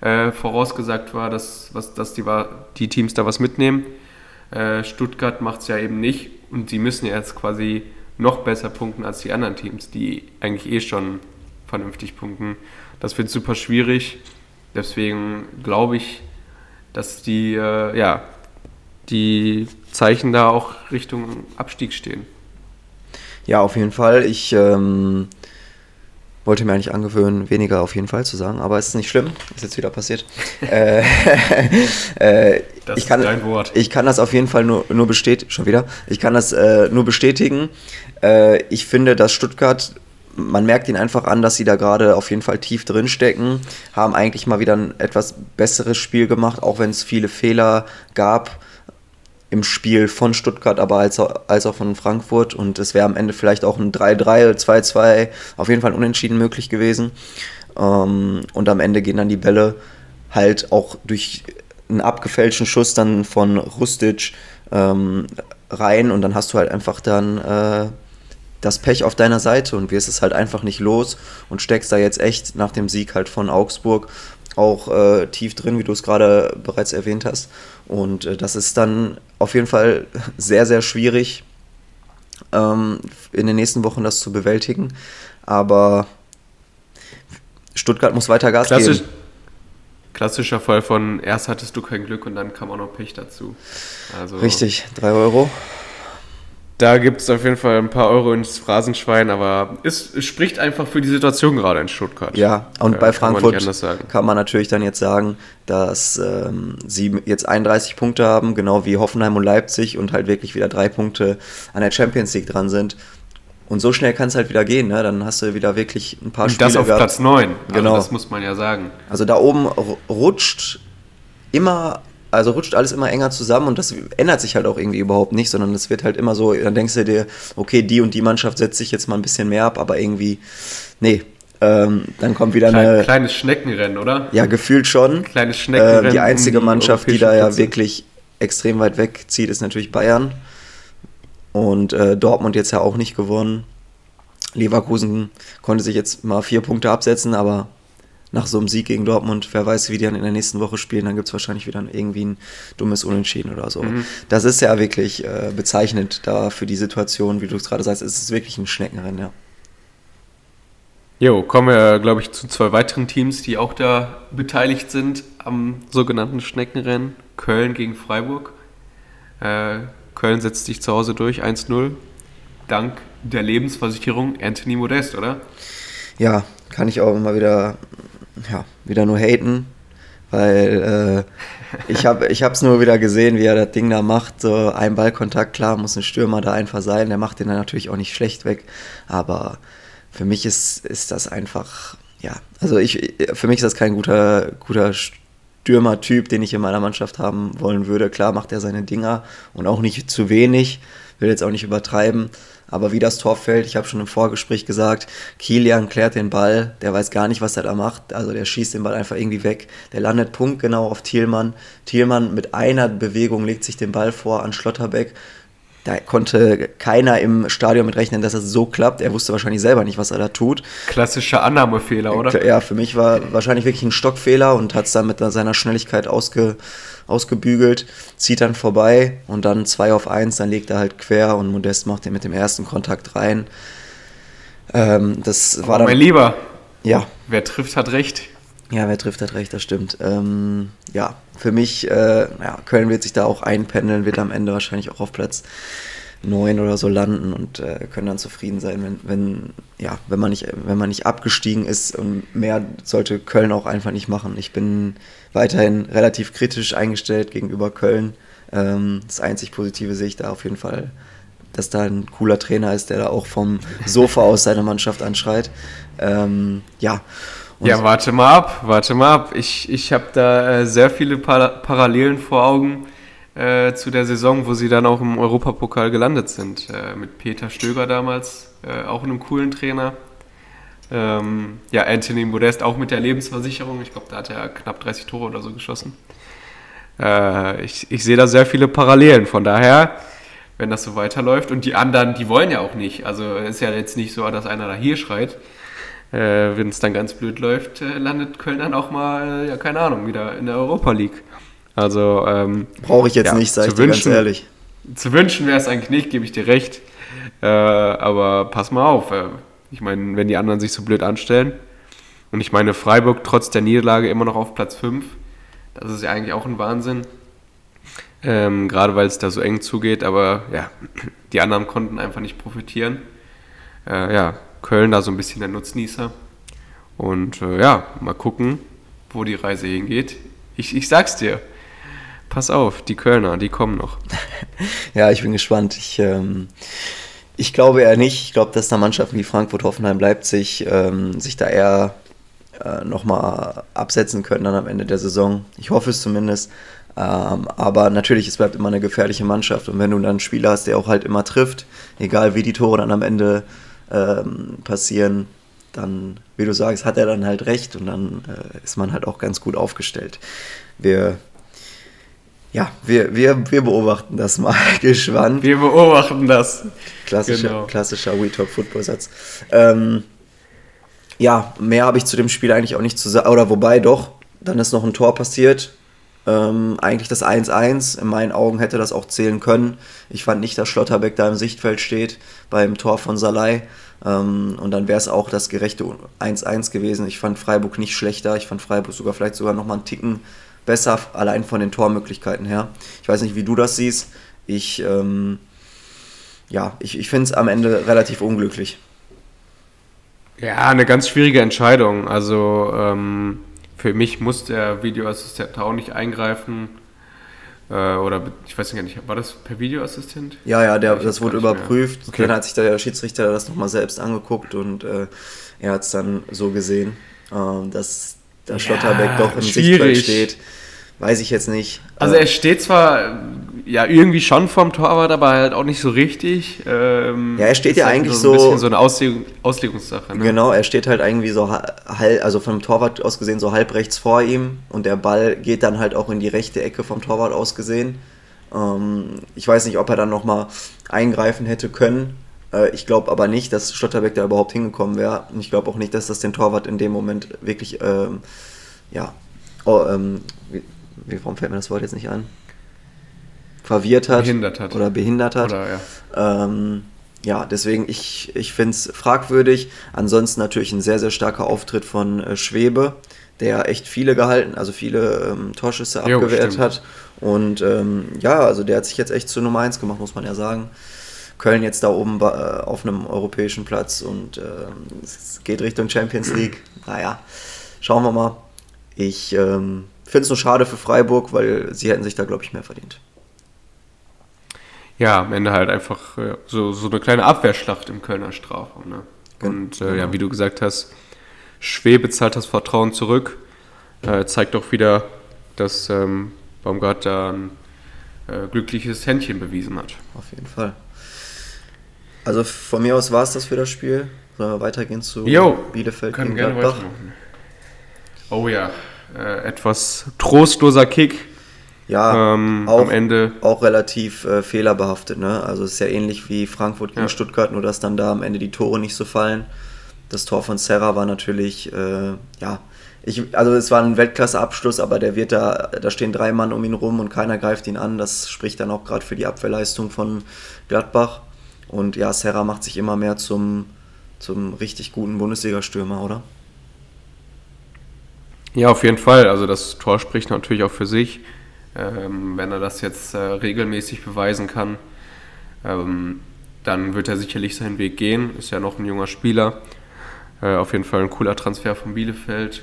äh, vorausgesagt war, dass, was, dass die, die Teams da was mitnehmen. Äh, Stuttgart macht es ja eben nicht und sie müssen jetzt quasi noch besser punkten als die anderen Teams, die eigentlich eh schon vernünftig punkten. Das wird super schwierig. Deswegen glaube ich, dass die, äh, ja, die Zeichen da auch Richtung Abstieg stehen. Ja, auf jeden Fall. Ich ähm, wollte mir eigentlich angewöhnen, weniger auf jeden Fall zu sagen, aber es ist nicht schlimm, ist jetzt wieder passiert. *laughs* äh, *laughs* äh, das ich kann, ist dein Wort. Ich kann das auf jeden Fall nur, nur bestätigen, schon wieder, ich kann das äh, nur bestätigen. Äh, ich finde, dass Stuttgart, man merkt ihnen einfach an, dass sie da gerade auf jeden Fall tief drin stecken, haben eigentlich mal wieder ein etwas besseres Spiel gemacht, auch wenn es viele Fehler gab im Spiel von Stuttgart, aber als, als auch von Frankfurt. Und es wäre am Ende vielleicht auch ein 3-3, 2-2, auf jeden Fall unentschieden möglich gewesen. Ähm, und am Ende gehen dann die Bälle halt auch durch einen abgefälschten Schuss dann von Rustic ähm, rein und dann hast du halt einfach dann äh, das Pech auf deiner Seite und wirst es halt einfach nicht los und steckst da jetzt echt nach dem Sieg halt von Augsburg auch äh, tief drin, wie du es gerade bereits erwähnt hast. Und äh, das ist dann auf jeden Fall *laughs* sehr, sehr schwierig, ähm, in den nächsten Wochen das zu bewältigen. Aber Stuttgart muss weiter Gas Klassisch, geben. Klassischer Fall von erst hattest du kein Glück und dann kam auch noch Pech dazu. Also, Richtig, drei Euro. Da gibt es auf jeden Fall ein paar Euro ins Phrasenschwein, aber es, es spricht einfach für die Situation gerade in Stuttgart. Ja, und äh, bei Frankfurt kann man, kann man, natürlich dann jetzt sagen, dass ähm, sie jetzt 31 Punkte haben, genau wie Hoffenheim und Leipzig und halt wirklich wieder drei Punkte an der Champions League dran sind. Und so schnell kann es halt wieder gehen, ne? Dann hast du wieder wirklich ein paar und Spiele. Das auf gehabt. Platz 9. Also genau. Also das muss man ja sagen. Also da oben rutscht immer also rutscht alles immer enger zusammen und das ändert sich halt auch irgendwie überhaupt nicht, sondern es wird halt immer so, dann denkst du dir, okay, die und die Mannschaft setzt sich jetzt mal ein bisschen mehr ab, aber irgendwie, nee, ähm, dann kommt wieder Klein, eine. Kleines Schneckenrennen, oder? Ja, gefühlt schon. Kleines Schneckenrennen. Äh, die einzige Mannschaft, die da ja wirklich extrem weit wegzieht, ist natürlich Bayern. Und äh, Dortmund jetzt ja auch nicht gewonnen. Leverkusen konnte sich jetzt mal vier Punkte absetzen, aber nach so einem Sieg gegen Dortmund, wer weiß, wie die dann in der nächsten Woche spielen, dann gibt es wahrscheinlich wieder irgendwie ein dummes Unentschieden oder so. Mhm. Das ist ja wirklich äh, bezeichnend da für die Situation, wie du es gerade sagst, ist es wirklich ein Schneckenrennen, ja. Jo, kommen wir, glaube ich, zu zwei weiteren Teams, die auch da beteiligt sind am sogenannten Schneckenrennen. Köln gegen Freiburg. Äh, Köln setzt sich zu Hause durch, 1-0. Dank der Lebensversicherung Anthony Modest, oder? Ja, kann ich auch immer wieder ja, wieder nur haten, weil äh, ich habe es nur wieder gesehen, wie er das Ding da macht. So ein Ballkontakt, klar, muss ein Stürmer da einfach sein. Der macht den dann natürlich auch nicht schlecht weg, aber für mich ist, ist das einfach, ja, also ich, für mich ist das kein guter, guter Stürmertyp, den ich in meiner Mannschaft haben wollen würde. Klar macht er seine Dinger und auch nicht zu wenig, will jetzt auch nicht übertreiben, aber wie das Tor fällt, ich habe schon im Vorgespräch gesagt, Kilian klärt den Ball, der weiß gar nicht, was er da macht. Also der schießt den Ball einfach irgendwie weg. Der landet punktgenau auf Thielmann. Thielmann mit einer Bewegung legt sich den Ball vor an Schlotterbeck. Da konnte keiner im Stadion mit rechnen, dass das so klappt. Er wusste wahrscheinlich selber nicht, was er da tut. Klassischer Annahmefehler, oder? Ja, für mich war wahrscheinlich wirklich ein Stockfehler und hat es dann mit seiner Schnelligkeit ausge, ausgebügelt, zieht dann vorbei und dann 2 auf 1, dann legt er halt quer und Modest macht den mit dem ersten Kontakt rein. Ähm, das Aber war dann, mein Lieber, ja. wer trifft, hat recht. Ja, wer trifft, hat recht, das stimmt. Ähm, ja, für mich, äh, ja, Köln wird sich da auch einpendeln, wird am Ende wahrscheinlich auch auf Platz neun oder so landen und äh, können dann zufrieden sein, wenn, wenn, ja, wenn, man nicht, wenn man nicht abgestiegen ist und mehr sollte Köln auch einfach nicht machen. Ich bin weiterhin relativ kritisch eingestellt gegenüber Köln. Ähm, das einzig Positive sehe ich da auf jeden Fall, dass da ein cooler Trainer ist, der da auch vom Sofa aus seine Mannschaft anschreit. Ähm, ja. Und ja, warte mal ab, warte mal ab. Ich, ich habe da äh, sehr viele Par Parallelen vor Augen äh, zu der Saison, wo sie dann auch im Europapokal gelandet sind. Äh, mit Peter Stöger damals, äh, auch einem coolen Trainer. Ähm, ja, Anthony Modest auch mit der Lebensversicherung. Ich glaube, da hat er knapp 30 Tore oder so geschossen. Äh, ich, ich sehe da sehr viele Parallelen. Von daher, wenn das so weiterläuft und die anderen, die wollen ja auch nicht. Also ist ja jetzt nicht so, dass einer da hier schreit. Äh, wenn es dann ganz blöd läuft, äh, landet Köln dann auch mal, ja, keine Ahnung, wieder in der Europa League. Also ähm, brauche ich jetzt ja, nicht, sage ich wünschen, ganz ehrlich. Zu wünschen wäre es eigentlich nicht, gebe ich dir recht. Äh, aber pass mal auf. Äh, ich meine, wenn die anderen sich so blöd anstellen. Und ich meine, Freiburg trotz der Niederlage immer noch auf Platz 5. Das ist ja eigentlich auch ein Wahnsinn. Ähm, gerade weil es da so eng zugeht. Aber ja, die anderen konnten einfach nicht profitieren. Äh, ja, Köln da so ein bisschen der Nutznießer. Und äh, ja, mal gucken, wo die Reise hingeht. Ich, ich sag's dir pass auf, die Kölner, die kommen noch. *laughs* ja, ich bin gespannt. Ich, ähm, ich glaube eher nicht. Ich glaube, dass da Mannschaften wie Frankfurt, Hoffenheim, Leipzig ähm, sich da eher äh, nochmal absetzen können dann am Ende der Saison. Ich hoffe es zumindest. Ähm, aber natürlich, es bleibt immer eine gefährliche Mannschaft. Und wenn du dann einen Spieler hast, der auch halt immer trifft, egal wie die Tore dann am Ende ähm, passieren, dann, wie du sagst, hat er dann halt recht und dann äh, ist man halt auch ganz gut aufgestellt. Wir ja, wir, wir, wir beobachten das mal *laughs* gespannt. Wir beobachten das. Klassischer, genau. klassischer We Talk Football Satz. Ähm, ja, mehr habe ich zu dem Spiel eigentlich auch nicht zu sagen. Oder wobei doch, dann ist noch ein Tor passiert. Ähm, eigentlich das 1-1. In meinen Augen hätte das auch zählen können. Ich fand nicht, dass Schlotterbeck da im Sichtfeld steht beim Tor von Salai. Ähm, und dann wäre es auch das gerechte 1-1 gewesen. Ich fand Freiburg nicht schlechter. Ich fand Freiburg sogar vielleicht sogar noch mal einen Ticken besser, allein von den Tormöglichkeiten her. Ich weiß nicht, wie du das siehst. Ich, ähm, ja, ich, ich finde es am Ende relativ unglücklich. Ja, eine ganz schwierige Entscheidung. Also ähm, für mich muss der Videoassistent auch nicht eingreifen. Äh, oder ich weiß nicht, war das per Videoassistent? Ja, ja, der, das wurde überprüft. Okay. Dann hat sich der Schiedsrichter das nochmal selbst angeguckt und äh, er hat es dann so gesehen, äh, dass da Schlotterbeck ja, doch im schwierig. Sichtfeld steht. Weiß ich jetzt nicht. Also er steht zwar ja irgendwie schon vom Torwart, aber halt auch nicht so richtig. Ähm, ja, er steht ja eigentlich so. Ein bisschen so eine Auslegung, Auslegungssache. Ne? Genau, er steht halt irgendwie so halb, also vom Torwart aus gesehen so halb rechts vor ihm und der Ball geht dann halt auch in die rechte Ecke vom Torwart aus gesehen. Ähm, ich weiß nicht, ob er dann nochmal eingreifen hätte können. Äh, ich glaube aber nicht, dass Schlotterbeck da überhaupt hingekommen wäre. Und ich glaube auch nicht, dass das den Torwart in dem Moment wirklich, ähm, ja, oh, ähm, wie, warum fällt mir das Wort jetzt nicht an? Verwirrt hat. Behindert hat. Oder behindert hat. Oder, ja. Ähm, ja, deswegen, ich, ich finde es fragwürdig. Ansonsten natürlich ein sehr, sehr starker Auftritt von äh, Schwebe, der echt viele gehalten, also viele ähm, Torschüsse abgewehrt jo, hat. Und ähm, ja, also der hat sich jetzt echt zu Nummer 1 gemacht, muss man ja sagen. Köln jetzt da oben äh, auf einem europäischen Platz und äh, es geht Richtung Champions League. Naja, schauen wir mal. Ich ähm, finde es nur schade für Freiburg, weil sie hätten sich da, glaube ich, mehr verdient. Ja, am Ende halt einfach äh, so, so eine kleine Abwehrschlacht im Kölner Strafraum. Ne? Und äh, ja, genau. wie du gesagt hast, Schwebe zahlt das Vertrauen zurück. Äh, zeigt auch wieder, dass ähm, Baumgart da ein äh, glückliches Händchen bewiesen hat. Auf jeden Fall. Also von mir aus war es das für das Spiel. Sollen wir weitergehen zu jo, Bielefeld gegen Gladbach? Oh ja, äh, etwas trostloser Kick. Ja, ähm, auch, am Ende. auch relativ äh, fehlerbehaftet. Ne? Also es ist ja ähnlich wie Frankfurt gegen ja. Stuttgart, nur dass dann da am Ende die Tore nicht so fallen. Das Tor von Serra war natürlich, äh, ja, ich, also es war ein Weltklasse-Abschluss, aber der wird da, da stehen drei Mann um ihn rum und keiner greift ihn an. Das spricht dann auch gerade für die Abwehrleistung von Gladbach. Und ja, Serra macht sich immer mehr zum, zum richtig guten Bundesliga-Stürmer, oder? Ja, auf jeden Fall. Also das Tor spricht natürlich auch für sich. Ähm, wenn er das jetzt äh, regelmäßig beweisen kann, ähm, dann wird er sicherlich seinen Weg gehen. Ist ja noch ein junger Spieler. Äh, auf jeden Fall ein cooler Transfer von Bielefeld.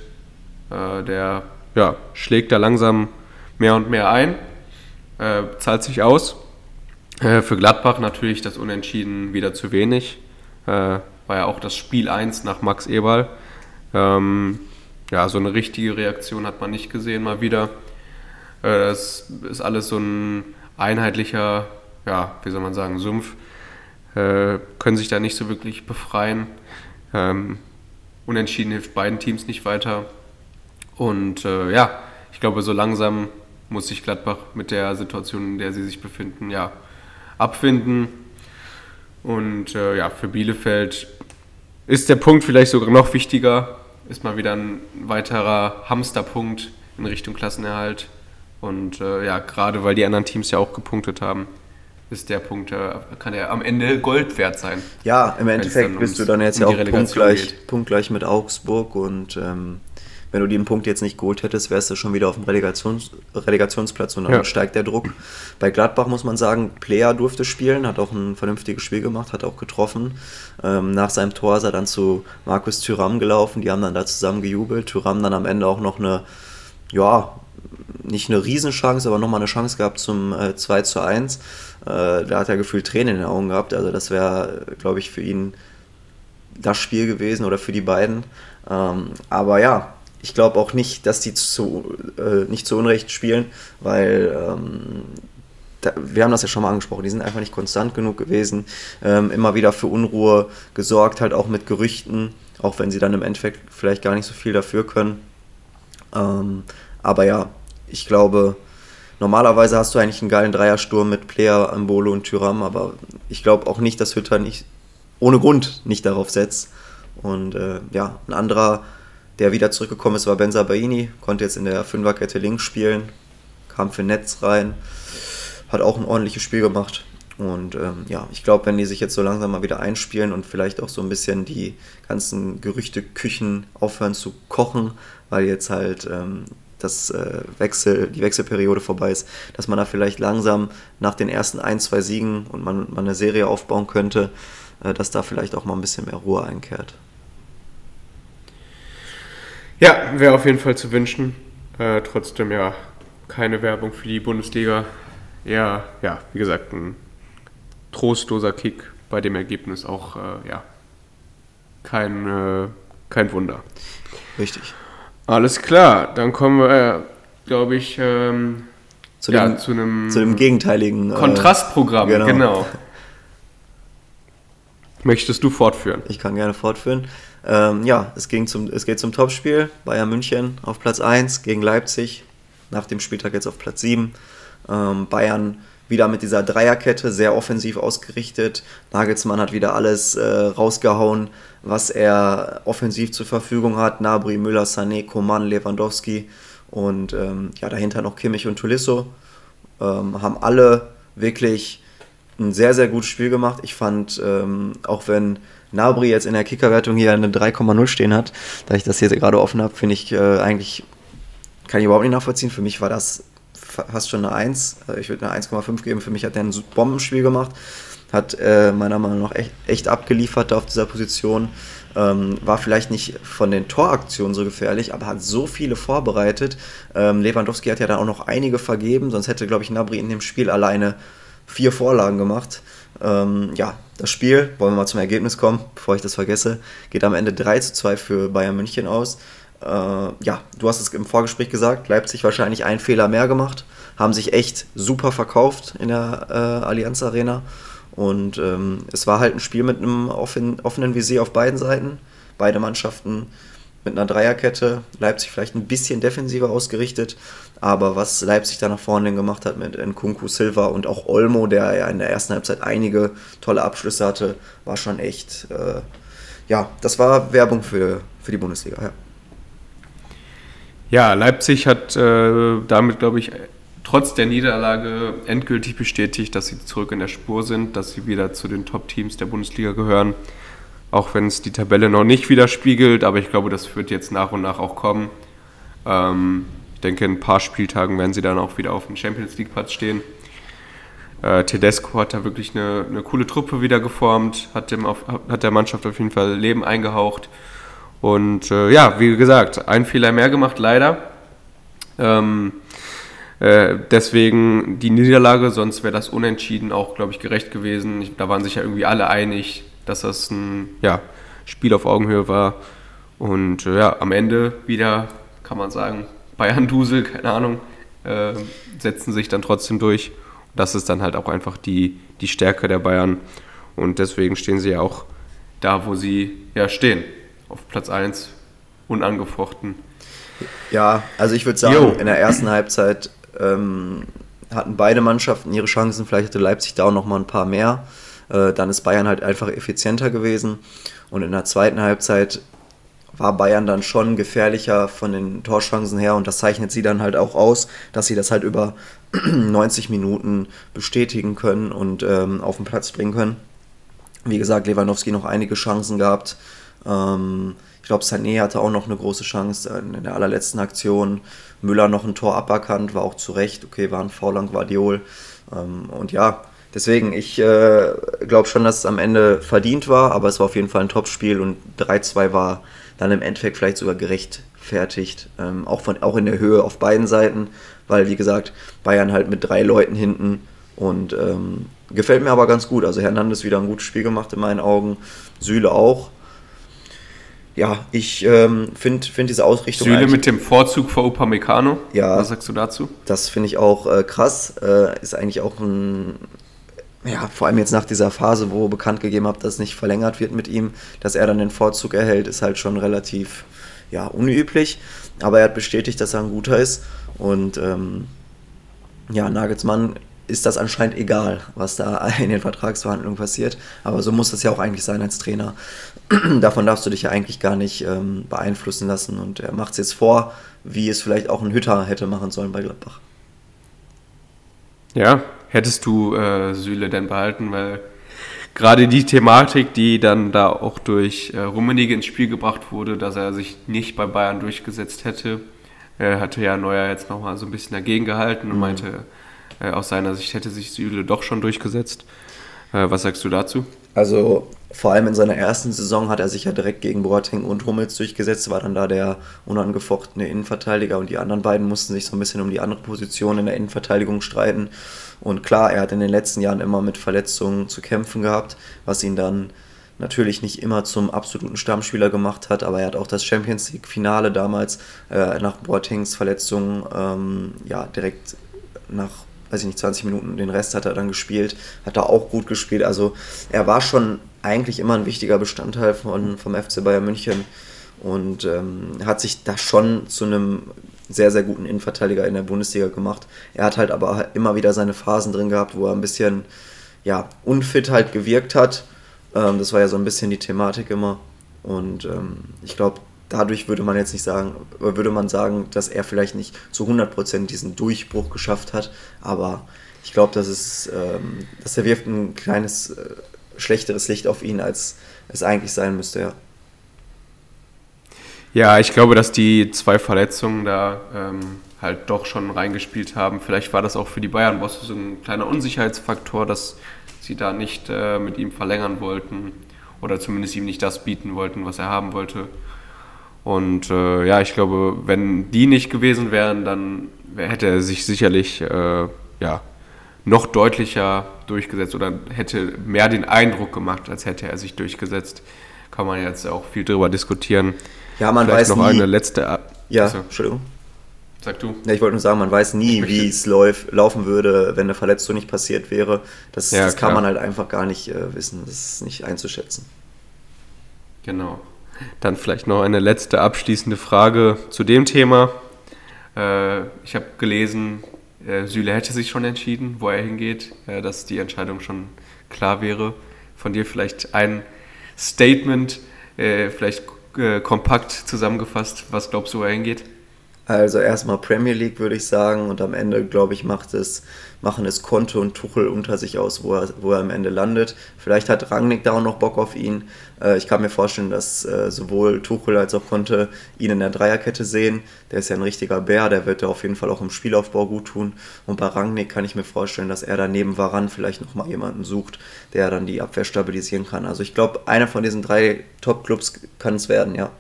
Äh, der ja, schlägt da langsam mehr und mehr ein, äh, zahlt sich aus. Äh, für Gladbach natürlich das Unentschieden wieder zu wenig. Äh, war ja auch das Spiel 1 nach Max Eberl. Ähm, ja, so eine richtige Reaktion hat man nicht gesehen, mal wieder. Es ist alles so ein einheitlicher, ja, wie soll man sagen, Sumpf. Äh, können sich da nicht so wirklich befreien. Ähm, unentschieden hilft beiden Teams nicht weiter. Und äh, ja, ich glaube, so langsam muss sich Gladbach mit der Situation, in der sie sich befinden, ja, abfinden. Und äh, ja, für Bielefeld ist der Punkt vielleicht sogar noch wichtiger. Ist mal wieder ein weiterer Hamsterpunkt in Richtung Klassenerhalt. Und äh, ja, gerade weil die anderen Teams ja auch gepunktet haben, ist der Punkt, äh, kann er am Ende Gold wert sein. Ja, im Endeffekt bist du dann jetzt um ja auch punktgleich, punktgleich mit Augsburg und ähm, wenn du den Punkt jetzt nicht geholt hättest, wärst du schon wieder auf dem Relegations Relegationsplatz und dann ja. steigt der Druck. Bei Gladbach muss man sagen, Player durfte spielen, hat auch ein vernünftiges Spiel gemacht, hat auch getroffen. Ähm, nach seinem Tor ist er dann zu Markus Thüram gelaufen, die haben dann da zusammen gejubelt. Thüram dann am Ende auch noch eine, ja, nicht eine Riesenchance, aber nochmal eine Chance gehabt zum äh, 2 zu 1. Äh, da hat er gefühlt Tränen in den Augen gehabt. Also das wäre, glaube ich, für ihn das Spiel gewesen oder für die beiden. Ähm, aber ja, ich glaube auch nicht, dass die zu, äh, nicht zu Unrecht spielen, weil ähm, da, wir haben das ja schon mal angesprochen, die sind einfach nicht konstant genug gewesen, ähm, immer wieder für Unruhe gesorgt, halt auch mit Gerüchten, auch wenn sie dann im Endeffekt vielleicht gar nicht so viel dafür können. Ähm, aber ja, ich glaube, normalerweise hast du eigentlich einen geilen Dreiersturm mit Player, Ambolo und Tyram, aber ich glaube auch nicht, dass Hütter nicht ohne Grund nicht darauf setzt. Und äh, ja, ein anderer, der wieder zurückgekommen ist, war Benza Baini, konnte jetzt in der Fünferkette links spielen, kam für Netz rein, hat auch ein ordentliches Spiel gemacht. Und ähm, ja, ich glaube, wenn die sich jetzt so langsam mal wieder einspielen und vielleicht auch so ein bisschen die ganzen Gerüchteküchen aufhören zu kochen, weil jetzt halt ähm, das äh, Wechsel, die Wechselperiode vorbei ist, dass man da vielleicht langsam nach den ersten ein, zwei Siegen und man, man eine Serie aufbauen könnte, äh, dass da vielleicht auch mal ein bisschen mehr Ruhe einkehrt. Ja, wäre auf jeden Fall zu wünschen. Äh, trotzdem ja keine Werbung für die Bundesliga. Ja, ja, wie gesagt, ein trostloser Kick bei dem Ergebnis auch, äh, ja, kein, kein Wunder. Richtig. Alles klar, dann kommen wir, äh, glaube ich, ähm, zu, ja, dem, zu, einem zu dem gegenteiligen äh, Kontrastprogramm. Genau. genau. Möchtest du fortführen? Ich kann gerne fortführen. Ähm, ja, es, ging zum, es geht zum Topspiel. Bayern München auf Platz 1 gegen Leipzig. Nach dem Spieltag jetzt auf Platz 7. Ähm, Bayern wieder mit dieser Dreierkette, sehr offensiv ausgerichtet. Nagelsmann hat wieder alles äh, rausgehauen, was er offensiv zur Verfügung hat. Nabri, Müller, Sané, Koman, Lewandowski und ähm, ja, dahinter noch Kimmich und Tulisso. Ähm, haben alle wirklich ein sehr, sehr gutes Spiel gemacht. Ich fand, ähm, auch wenn Nabri jetzt in der Kickerwertung hier eine 3,0 stehen hat, da ich das hier gerade offen habe, finde ich äh, eigentlich, kann ich überhaupt nicht nachvollziehen. Für mich war das fast schon eine 1. Äh, ich würde eine 1,5 geben. Für mich hat er ein Bombenspiel gemacht. Hat äh, meiner Meinung nach echt, echt abgeliefert auf dieser Position. Ähm, war vielleicht nicht von den Toraktionen so gefährlich, aber hat so viele vorbereitet. Ähm, Lewandowski hat ja dann auch noch einige vergeben, sonst hätte, glaube ich, Nabri in dem Spiel alleine vier Vorlagen gemacht. Ähm, ja, das Spiel, wollen wir mal zum Ergebnis kommen, bevor ich das vergesse, geht am Ende 3 zu 2 für Bayern München aus. Äh, ja, du hast es im Vorgespräch gesagt, Leipzig wahrscheinlich einen Fehler mehr gemacht, haben sich echt super verkauft in der äh, Allianz Arena. Und ähm, es war halt ein Spiel mit einem offen, offenen Visier auf beiden Seiten. Beide Mannschaften mit einer Dreierkette. Leipzig vielleicht ein bisschen defensiver ausgerichtet. Aber was Leipzig da nach vorne gemacht hat mit Nkunku Silva und auch Olmo, der ja in der ersten Halbzeit einige tolle Abschlüsse hatte, war schon echt, äh, ja, das war Werbung für, für die Bundesliga, ja. Ja, Leipzig hat äh, damit, glaube ich, trotz der Niederlage endgültig bestätigt, dass sie zurück in der Spur sind, dass sie wieder zu den Top-Teams der Bundesliga gehören. Auch wenn es die Tabelle noch nicht widerspiegelt, aber ich glaube, das wird jetzt nach und nach auch kommen. Ähm, ich denke, in ein paar Spieltagen werden sie dann auch wieder auf dem Champions League-Platz stehen. Äh, Tedesco hat da wirklich eine, eine coole Truppe wieder geformt, hat, dem auf, hat der Mannschaft auf jeden Fall Leben eingehaucht. Und äh, ja, wie gesagt, ein Fehler mehr gemacht, leider. Ähm, äh, deswegen die Niederlage, sonst wäre das unentschieden auch, glaube ich, gerecht gewesen. Ich, da waren sich ja irgendwie alle einig, dass das ein ja, Spiel auf Augenhöhe war. Und äh, ja, am Ende wieder, kann man sagen, Bayern-Dusel, keine Ahnung, äh, setzen sich dann trotzdem durch. Das ist dann halt auch einfach die, die Stärke der Bayern. Und deswegen stehen sie ja auch da, wo sie ja stehen. Auf Platz 1, unangefochten. Ja, also ich würde sagen, Yo. in der ersten Halbzeit ähm, hatten beide Mannschaften ihre Chancen. Vielleicht hatte Leipzig da auch noch mal ein paar mehr. Äh, dann ist Bayern halt einfach effizienter gewesen. Und in der zweiten Halbzeit war Bayern dann schon gefährlicher von den Torchancen her und das zeichnet sie dann halt auch aus, dass sie das halt über *clears throat* 90 Minuten bestätigen können und ähm, auf den Platz bringen können. Wie gesagt, Lewandowski noch einige Chancen gehabt. Ähm, ich glaube, Sané hatte auch noch eine große Chance in der allerletzten Aktion. Müller noch ein Tor aberkannt, war auch zu Recht. Okay, war ein Foul an Guardiol. Ähm, und ja, deswegen, ich äh, glaube schon, dass es am Ende verdient war, aber es war auf jeden Fall ein Topspiel und 3-2 war dann im Endeffekt vielleicht sogar gerechtfertigt. Ähm, auch, von, auch in der Höhe auf beiden Seiten, weil wie gesagt, Bayern halt mit drei Leuten hinten und ähm, gefällt mir aber ganz gut. Also Hernandez wieder ein gutes Spiel gemacht in meinen Augen, Süle auch. Ja, ich ähm, finde find diese Ausrichtung. Süle mit dem Vorzug vor Upamecano. Ja. Was sagst du dazu? Das finde ich auch äh, krass. Äh, ist eigentlich auch ein ja, vor allem jetzt nach dieser Phase, wo bekannt gegeben habt, dass nicht verlängert wird mit ihm, dass er dann den Vorzug erhält, ist halt schon relativ ja, unüblich. Aber er hat bestätigt, dass er ein guter ist. Und ähm, ja, Nagelsmann ist das anscheinend egal, was da *laughs* in den Vertragsverhandlungen passiert. Aber so muss das ja auch eigentlich sein als Trainer. *clears throat* Davon darfst du dich ja eigentlich gar nicht ähm, beeinflussen lassen. Und er macht es jetzt vor, wie es vielleicht auch ein Hütter hätte machen sollen bei Gladbach. Ja, hättest du äh, Süle denn behalten? Weil gerade die Thematik, die dann da auch durch äh, Rummenigge ins Spiel gebracht wurde, dass er sich nicht bei Bayern durchgesetzt hätte, äh, hatte ja Neuer jetzt nochmal so ein bisschen dagegen gehalten und mhm. meinte, äh, aus seiner Sicht hätte sich Süle doch schon durchgesetzt. Äh, was sagst du dazu? Also vor allem in seiner ersten Saison hat er sich ja direkt gegen Boateng und Hummels durchgesetzt, war dann da der unangefochtene Innenverteidiger und die anderen beiden mussten sich so ein bisschen um die andere Position in der Innenverteidigung streiten. Und klar, er hat in den letzten Jahren immer mit Verletzungen zu kämpfen gehabt, was ihn dann natürlich nicht immer zum absoluten Stammspieler gemacht hat, aber er hat auch das Champions League-Finale damals äh, nach Boatengs Verletzung ähm, ja, direkt nach, weiß ich nicht, 20 Minuten, den Rest hat er dann gespielt, hat er auch gut gespielt. Also er war schon eigentlich immer ein wichtiger Bestandteil von, vom FC Bayern München und ähm, hat sich da schon zu einem sehr, sehr guten Innenverteidiger in der Bundesliga gemacht. Er hat halt aber immer wieder seine Phasen drin gehabt, wo er ein bisschen ja, unfit halt gewirkt hat. Ähm, das war ja so ein bisschen die Thematik immer. Und ähm, ich glaube, dadurch würde man jetzt nicht sagen, würde man sagen, dass er vielleicht nicht zu 100% diesen Durchbruch geschafft hat. Aber ich glaube, dass es, ähm, dass er wirft ein kleines äh, schlechteres Licht auf ihn, als es eigentlich sein müsste, ja. Ja, ich glaube, dass die zwei Verletzungen da ähm, halt doch schon reingespielt haben. Vielleicht war das auch für die Bayern-Bosse so ein kleiner Unsicherheitsfaktor, dass sie da nicht äh, mit ihm verlängern wollten oder zumindest ihm nicht das bieten wollten, was er haben wollte. Und äh, ja, ich glaube, wenn die nicht gewesen wären, dann hätte er sich sicherlich äh, ja, noch deutlicher durchgesetzt oder hätte mehr den Eindruck gemacht, als hätte er sich durchgesetzt. Kann man jetzt auch viel drüber diskutieren. Ja, man Vielleicht weiß noch nie. eine letzte. Ja, also. Entschuldigung. Sag du. Ja, ich wollte nur sagen, man weiß nie, wie es laufen würde, wenn eine Verletzung nicht passiert wäre. Das, ja, das kann man halt einfach gar nicht äh, wissen. Das ist nicht einzuschätzen. Genau. Dann vielleicht noch eine letzte abschließende Frage zu dem Thema. Äh, ich habe gelesen, äh, Süle hätte sich schon entschieden, wo er hingeht, äh, dass die Entscheidung schon klar wäre. Von dir vielleicht ein Statement, äh, vielleicht äh, kompakt zusammengefasst, was glaubst du, wo er hingeht? Also erstmal Premier League würde ich sagen und am Ende, glaube ich, macht es, machen es Konto und Tuchel unter sich aus, wo er, wo er am Ende landet. Vielleicht hat Rangnick da auch noch Bock auf ihn. Äh, ich kann mir vorstellen, dass äh, sowohl Tuchel als auch Conte ihn in der Dreierkette sehen. Der ist ja ein richtiger Bär, der wird da auf jeden Fall auch im Spielaufbau gut tun. Und bei Rangnick kann ich mir vorstellen, dass er daneben Varan vielleicht nochmal jemanden sucht, der dann die Abwehr stabilisieren kann. Also ich glaube, einer von diesen drei Top-Clubs kann es werden, ja.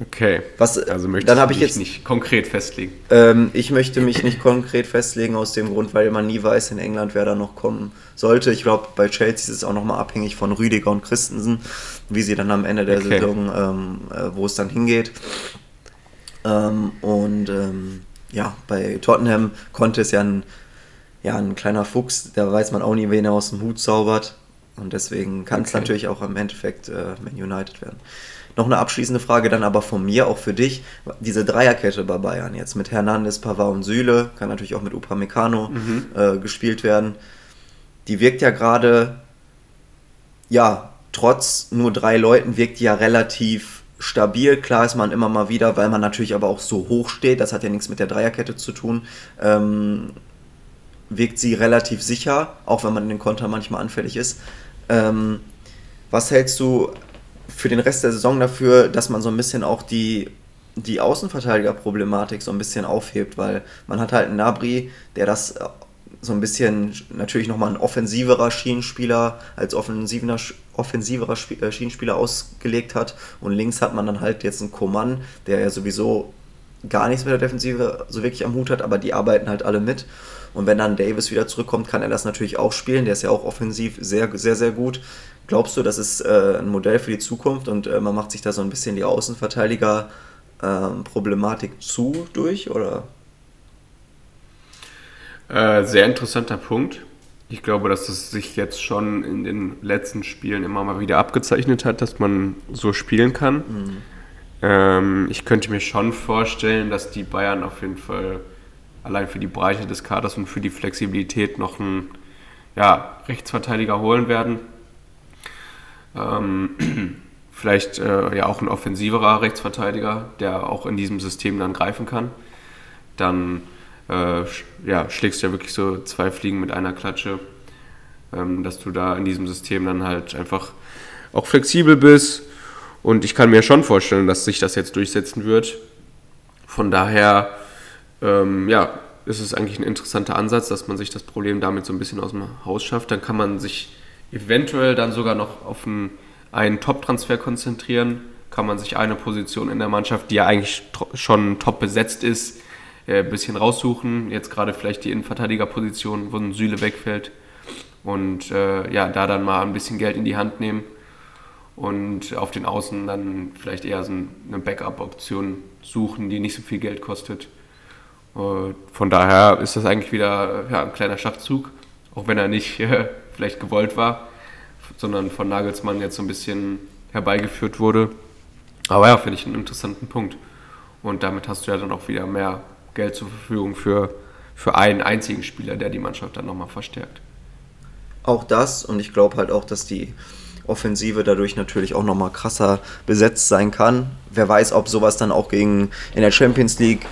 Okay. Was, also möchtest dann du habe ich dich jetzt nicht konkret festlegen. Ähm, ich möchte mich nicht konkret festlegen aus dem Grund, weil man nie weiß in England, wer da noch kommen sollte. Ich glaube, bei Chelsea ist es auch nochmal abhängig von Rüdiger und Christensen, wie sie dann am Ende der Okay. Saison, ähm, äh, wo es dann hingeht. Ähm, und ähm, ja, bei Tottenham konnte es ja ein, ja ein kleiner Fuchs, da weiß man auch nie, wen er aus dem Hut zaubert. Und deswegen kann es Okay. natürlich auch im Endeffekt äh, Man United werden. Noch eine abschließende Frage dann aber von mir, auch für dich. Diese Dreierkette bei Bayern jetzt mit Hernandez, Pavard und Süle, kann natürlich auch mit Upamecano äh, gespielt werden. Die wirkt ja gerade, ja, trotz nur drei Leuten wirkt die ja relativ stabil. Klar ist man immer mal wieder, weil man natürlich aber auch so hoch steht, das hat ja nichts mit der Dreierkette zu tun, ähm, wirkt sie relativ sicher, auch wenn man in den Konter manchmal anfällig ist. Ähm, was hältst du für den Rest der Saison dafür, dass man so ein bisschen auch die, die Außenverteidiger-Problematik so ein bisschen aufhebt? Weil man hat halt einen Nabri, der das äh, so ein bisschen natürlich nochmal ein offensiverer Schienenspieler als offensiver, offensiverer äh, Schienenspieler ausgelegt hat. Und links hat man dann halt jetzt einen Koman, der ja sowieso gar nichts mit der Defensive so wirklich am Hut hat, aber die arbeiten halt alle mit. Und wenn dann Davis wieder zurückkommt, kann er das natürlich auch spielen. Der ist ja auch offensiv sehr, sehr, sehr gut. Glaubst du, das ist äh, ein Modell für die Zukunft und äh, man macht sich da so ein bisschen die Außenverteidiger-Problematik zu durch? Oder? Äh, sehr interessanter Punkt. Ich glaube, dass es sich jetzt schon in den letzten Spielen immer mal wieder abgezeichnet hat, dass man so spielen kann. Ähm, ich könnte mir schon vorstellen, dass die Bayern auf jeden Fall allein für die Breite des Kaders und für die Flexibilität noch einen ja, Rechtsverteidiger holen werden. Ähm, *clears throat* vielleicht äh, ja auch ein offensiverer Rechtsverteidiger, der auch in diesem System dann greifen kann. Dann äh, ja, schlägst du ja wirklich so zwei Fliegen mit einer Klatsche, ähm, dass du da in diesem System dann halt einfach auch flexibel bist. Und ich kann mir schon vorstellen, dass sich das jetzt durchsetzen wird. Von daher, ähm, ja, ist es eigentlich ein interessanter Ansatz, dass man sich das Problem damit so ein bisschen aus dem Haus schafft. Dann kann man sich eventuell dann sogar noch auf einen, einen Top-Transfer konzentrieren. Kann man sich eine Position in der Mannschaft, die ja eigentlich schon top besetzt ist, äh, ein bisschen raussuchen. Jetzt gerade vielleicht die Innenverteidigerposition, wo ein Süle wegfällt. Und äh, ja, da dann mal ein bisschen Geld in die Hand nehmen und auf den Außen dann vielleicht eher so eine Backup-Option suchen, die nicht so viel Geld kostet. Äh, Von daher ist das eigentlich wieder ja, ein kleiner Schachzug, auch wenn er nicht *laughs* äh, vielleicht gewollt war, sondern von Nagelsmann jetzt so ein bisschen herbeigeführt wurde. Aber ja, finde ich einen interessanten Punkt. Und damit hast du ja dann auch wieder mehr Geld zur Verfügung für, für einen einzigen Spieler, der die Mannschaft dann nochmal verstärkt. Auch das und ich glaube halt auch, dass die Offensive dadurch natürlich auch nochmal krasser besetzt sein kann. Wer weiß, ob sowas dann auch gegen in der Champions League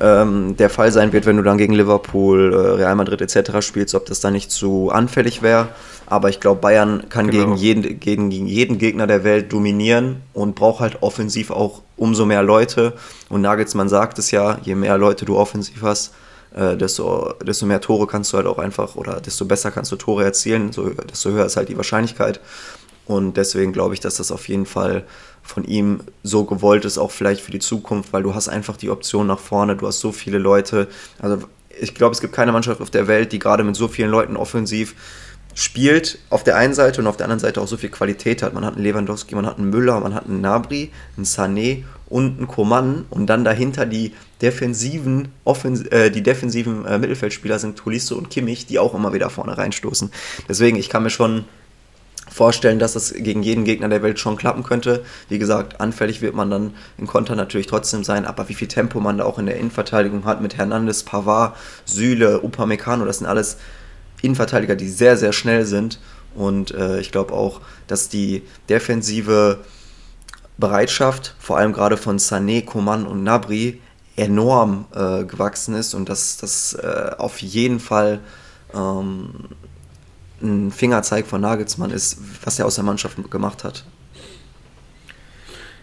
ähm, der Fall sein wird, wenn du dann gegen Liverpool, äh, Real Madrid etc. spielst, ob das dann nicht zu anfällig wäre. Aber ich glaube, Bayern kann Genau. gegen, jeden, gegen jeden Gegner der Welt dominieren und braucht halt offensiv auch umso mehr Leute. Und Nagelsmann sagt es ja, je mehr Leute du offensiv hast, äh, desto, desto mehr Tore kannst du halt auch einfach oder desto besser kannst du Tore erzielen, so, desto höher ist halt die Wahrscheinlichkeit. Und deswegen glaube ich, dass das auf jeden Fall von ihm so gewollt ist, auch vielleicht für die Zukunft, weil du hast einfach die Option nach vorne, du hast so viele Leute. Also ich glaube, es gibt keine Mannschaft auf der Welt, die gerade mit so vielen Leuten offensiv spielt, auf der einen Seite und auf der anderen Seite auch so viel Qualität hat. Man hat einen Lewandowski, man hat einen Müller, man hat einen Nabri, einen Sané und einen Coman und dann dahinter die defensiven, Offens äh, die defensiven äh, Mittelfeldspieler sind Tolisso und Kimmich, die auch immer wieder vorne reinstoßen. Deswegen, ich kann mir schon vorstellen, dass es gegen jeden Gegner der Welt schon klappen könnte. Wie gesagt, anfällig wird man dann im Konter natürlich trotzdem sein, aber wie viel Tempo man da auch in der Innenverteidigung hat mit Hernandez, Pavard, Süle, Upamecano, das sind alles Innenverteidiger, die sehr, sehr schnell sind und äh, ich glaube auch, dass die Defensive Bereitschaft, vor allem gerade von Sané, Coman und Nabri, enorm äh, gewachsen ist und dass das äh, auf jeden Fall ähm, ein Fingerzeig von Nagelsmann ist, was er aus der Mannschaft gemacht hat.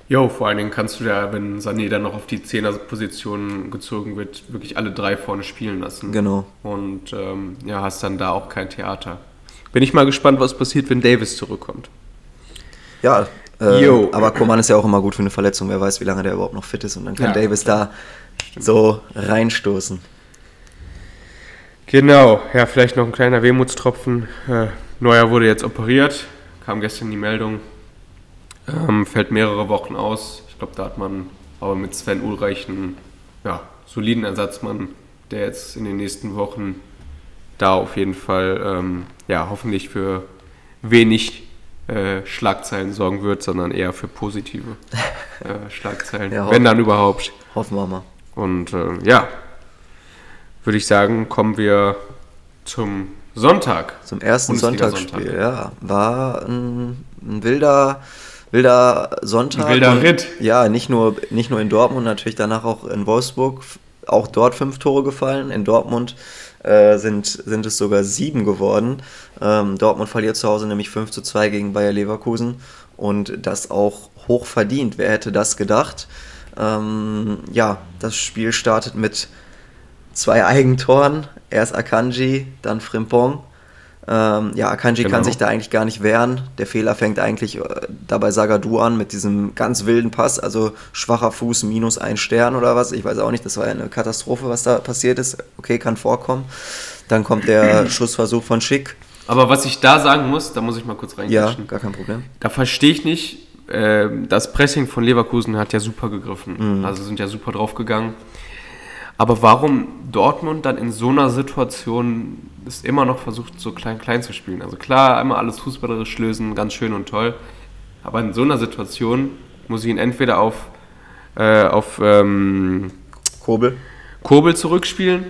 Jo, vor allen Dingen kannst du ja, wenn Sané dann noch auf die Zehnerposition gezogen wird, wirklich alle drei vorne spielen lassen. Genau. Und ähm, ja, hast dann da auch kein Theater. Bin ich mal gespannt, was passiert, wenn Davis zurückkommt. Ja, äh, aber Koman ist ja auch immer gut für eine Verletzung. Wer weiß, wie lange der überhaupt noch fit ist. Und dann kann ja, Davis da so reinstoßen. Genau, ja, vielleicht noch ein kleiner Wehmutstropfen. Äh, Neuer wurde jetzt operiert, kam gestern die Meldung. Ähm, fällt mehrere Wochen aus. Ich glaube, da hat man aber mit Sven Ulreich einen ja, soliden Ersatzmann, der jetzt in den nächsten Wochen da auf jeden Fall ähm, ja, hoffentlich für wenig äh, Schlagzeilen sorgen wird, sondern eher für positive äh, *laughs* Schlagzeilen, ja, wenn dann überhaupt. Hoffen wir mal. Und äh, ja, würde ich sagen, kommen wir zum Sonntag. Zum ersten Sonntagsspiel, ja. War ein, ein wilder, wilder Sonntag. Ein wilder Ritt. Ja, nicht nur, nicht nur in Dortmund, natürlich danach auch in Wolfsburg. Auch dort fünf Tore gefallen. In Dortmund äh, sind, sind es sogar sieben geworden. Ähm, Dortmund verliert zu Hause nämlich 5 zu 2 gegen Bayer Leverkusen und das auch hoch verdient. Wer hätte das gedacht? Ähm, ja, das Spiel startet mit zwei Eigentoren. Erst Akanji, dann Frimpong. Ähm, ja, Akanji genau. kann sich da eigentlich gar nicht wehren. Der Fehler fängt eigentlich äh, dabei Sagadu an mit diesem ganz wilden Pass, also schwacher Fuß minus ein Stern oder was. Ich weiß auch nicht, das war eine Katastrophe, was da passiert ist. Okay, kann vorkommen. Dann kommt der *clears throat* Schussversuch von Schick. Aber was ich da sagen muss, da muss ich mal kurz reingehen. Ja, gar kein Problem. Da verstehe ich nicht, äh, das Pressing von Leverkusen hat ja super gegriffen. Mhm. Also sind ja super draufgegangen. Aber warum Dortmund dann in so einer Situation es immer noch versucht, so klein-klein zu spielen? Also klar, einmal alles fußballerisch lösen, ganz schön und toll. Aber in so einer Situation muss ich ihn entweder auf, äh, auf ähm, Kobel. Kobel zurückspielen,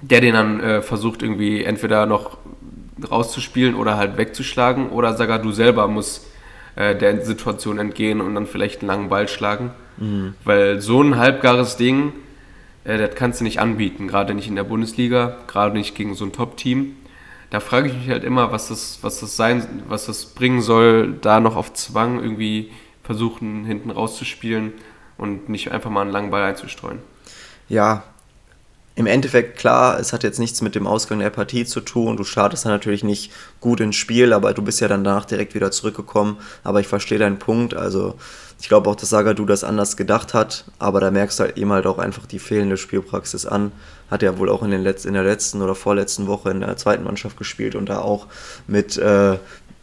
der den dann äh, versucht irgendwie entweder noch rauszuspielen oder halt wegzuschlagen. Oder sogar du selber musst äh, der Situation entgehen und dann vielleicht einen langen Ball schlagen. Mhm. Weil so ein halbgares Ding, äh, das kannst du nicht anbieten, gerade nicht in der Bundesliga, gerade nicht gegen so ein Top-Team. Da frage ich mich halt immer, was das, was das sein, was das bringen soll, da noch auf Zwang irgendwie versuchen, hinten rauszuspielen und nicht einfach mal einen langen Ball einzustreuen. Ja, im Endeffekt klar, es hat jetzt nichts mit dem Ausgang der Partie zu tun. Du startest dann natürlich nicht gut ins Spiel, aber du bist ja dann danach direkt wieder zurückgekommen. Aber ich verstehe deinen Punkt. Also ich glaube auch, dass Sagadu das anders gedacht hat, aber da merkst du halt eben halt auch einfach die fehlende Spielpraxis an. Hat er wohl auch in, den Letz-, in der letzten oder vorletzten Woche in der zweiten Mannschaft gespielt und da auch mit, äh,